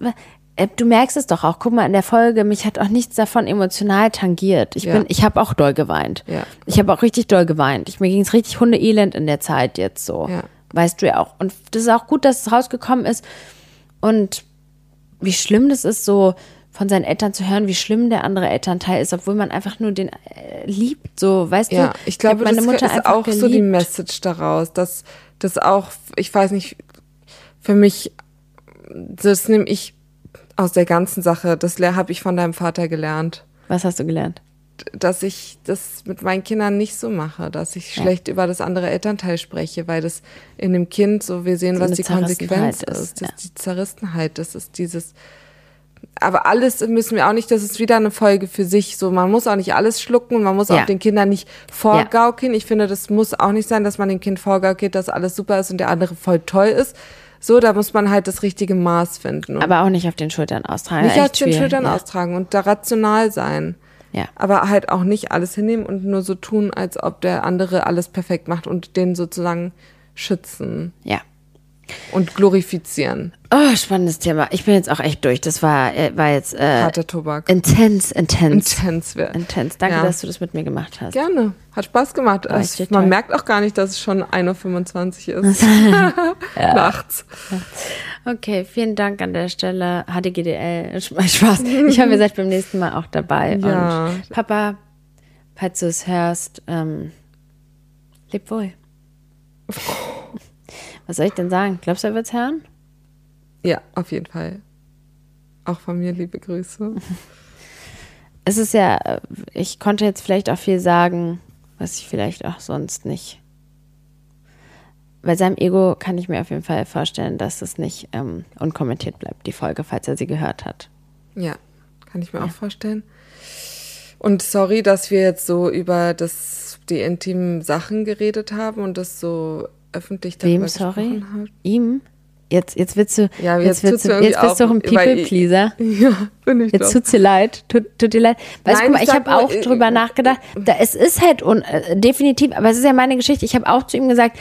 äh, du merkst es doch auch. Guck mal in der Folge, mich hat auch nichts davon emotional tangiert. Ich Ja. bin, ich habe auch doll geweint. Ja. Ich habe auch richtig doll geweint. Ich, mir ging es richtig hundeelend in der Zeit jetzt so. Ja. Weißt du ja auch. Und das ist auch gut, dass es rausgekommen ist. Und wie schlimm das ist, so von seinen Eltern zu hören, wie schlimm der andere Elternteil ist, obwohl man einfach nur den äh, liebt, so, weißt Ja, du? ich glaube, meine das Mutter ist auch so die geliebt. Message daraus, dass das auch, ich weiß nicht, für mich, das nehme ich aus der ganzen Sache, das habe ich von deinem Vater gelernt, Was hast du gelernt? dass ich das mit meinen Kindern nicht so mache, dass ich schlecht über das andere Elternteil spreche, weil das in dem Kind so, wir sehen, So was die Konsequenz ist, ist, das ja. ist die Zerrissenheit, das ist dieses, aber alles müssen wir auch nicht, das ist wieder eine Folge für sich. So, man muss auch nicht alles schlucken und man muss Ja. auch den Kindern nicht vorgaukeln. Ich finde, das muss auch nicht sein, dass man dem Kind vorgaukelt, dass alles super ist und der andere voll toll ist. So, da muss man halt das richtige Maß finden. Aber auch nicht auf den Schultern austragen. nicht auf den schwierig, Schultern ja. austragen und da rational sein. Ja. Aber halt auch nicht alles hinnehmen und nur so tun, als ob der andere alles perfekt macht und den sozusagen schützen Ja. Und glorifizieren. Oh, spannendes Thema. Ich bin jetzt auch echt durch. Das war, äh, war jetzt äh, Harter Tobak. intens, intens. Intens. Intens. Danke, Ja. dass du das mit mir gemacht hast. Gerne. Hat Spaß gemacht. Es, man toll. merkt auch gar nicht, dass es schon 1.25 Uhr ist. Nachts. Okay, vielen Dank an der Stelle. HDGDL. Spaß. Ich hoffe, ihr seid beim nächsten Mal auch dabei. Ja. Und Papa, falls du es hörst, ähm, leb wohl. Was soll ich denn sagen? Glaubst du, er wird's hören? Ja, auf jeden Fall. Auch von mir liebe Grüße. Es ist ja, äh, ich konnte jetzt vielleicht auch viel sagen, was ich vielleicht auch sonst nicht. Bei seinem Ego kann ich mir auf jeden Fall vorstellen, dass es nicht ähm, unkommentiert bleibt, die Folge, falls er sie gehört hat. Ja, kann ich mir auch vorstellen. Und sorry, dass wir jetzt so über das, die intimen Sachen geredet haben und das so öffentlich darüber Wem, sorry? haben. Ihm? Jetzt, jetzt willst du, Ja, jetzt, jetzt du, jetzt bist du auch, ein People-Pleaser. Ja, bin ich Jetzt doch. tut's dir leid. Tut, tut dir leid. Weißt du, ich ich habe auch äh, drüber äh, nachgedacht. Da, es ist halt un, äh, definitiv, aber es ist ja meine Geschichte. Ich habe auch zu ihm gesagt,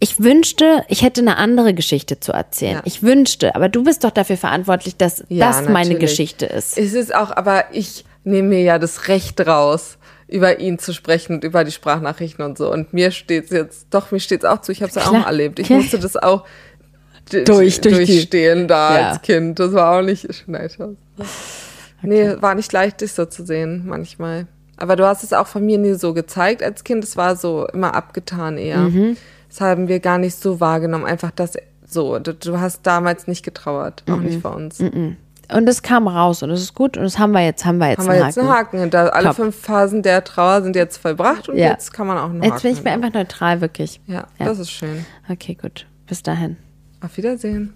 ich wünschte, ich hätte eine andere Geschichte zu erzählen. Ja. Ich wünschte, aber du bist doch dafür verantwortlich, dass Ja, das meine natürlich. Geschichte ist. Es ist auch, aber ich nehme mir ja das Recht raus, über ihn zu sprechen und über die Sprachnachrichten und so. Und mir steht's jetzt, doch, mir steht's auch zu. Ich habe es ja auch mal erlebt. Ich musste das auch durch, durch die- durchstehen da Ja. als Kind. Das war auch nicht Schneidhaus. Nee, war nicht leicht, dich so zu sehen, manchmal. Aber du hast es auch von mir nie so gezeigt als Kind. Es war so immer abgetan eher. Mhm. Das haben wir gar nicht so wahrgenommen. Einfach das so. Du, hast damals nicht getrauert. Auch Mhm. nicht vor uns. Und es kam raus und es ist gut und das haben wir jetzt, haben wir jetzt Haben einen wir jetzt einen Haken. Haken. Da alle Top. fünf Phasen der Trauer sind jetzt vollbracht und Ja. jetzt kann man auch einen Jetzt Haken bin ich mir einfach neutral, wirklich. Ja, Ja. das ist schön. Okay, gut. Bis dahin. Auf Wiedersehen.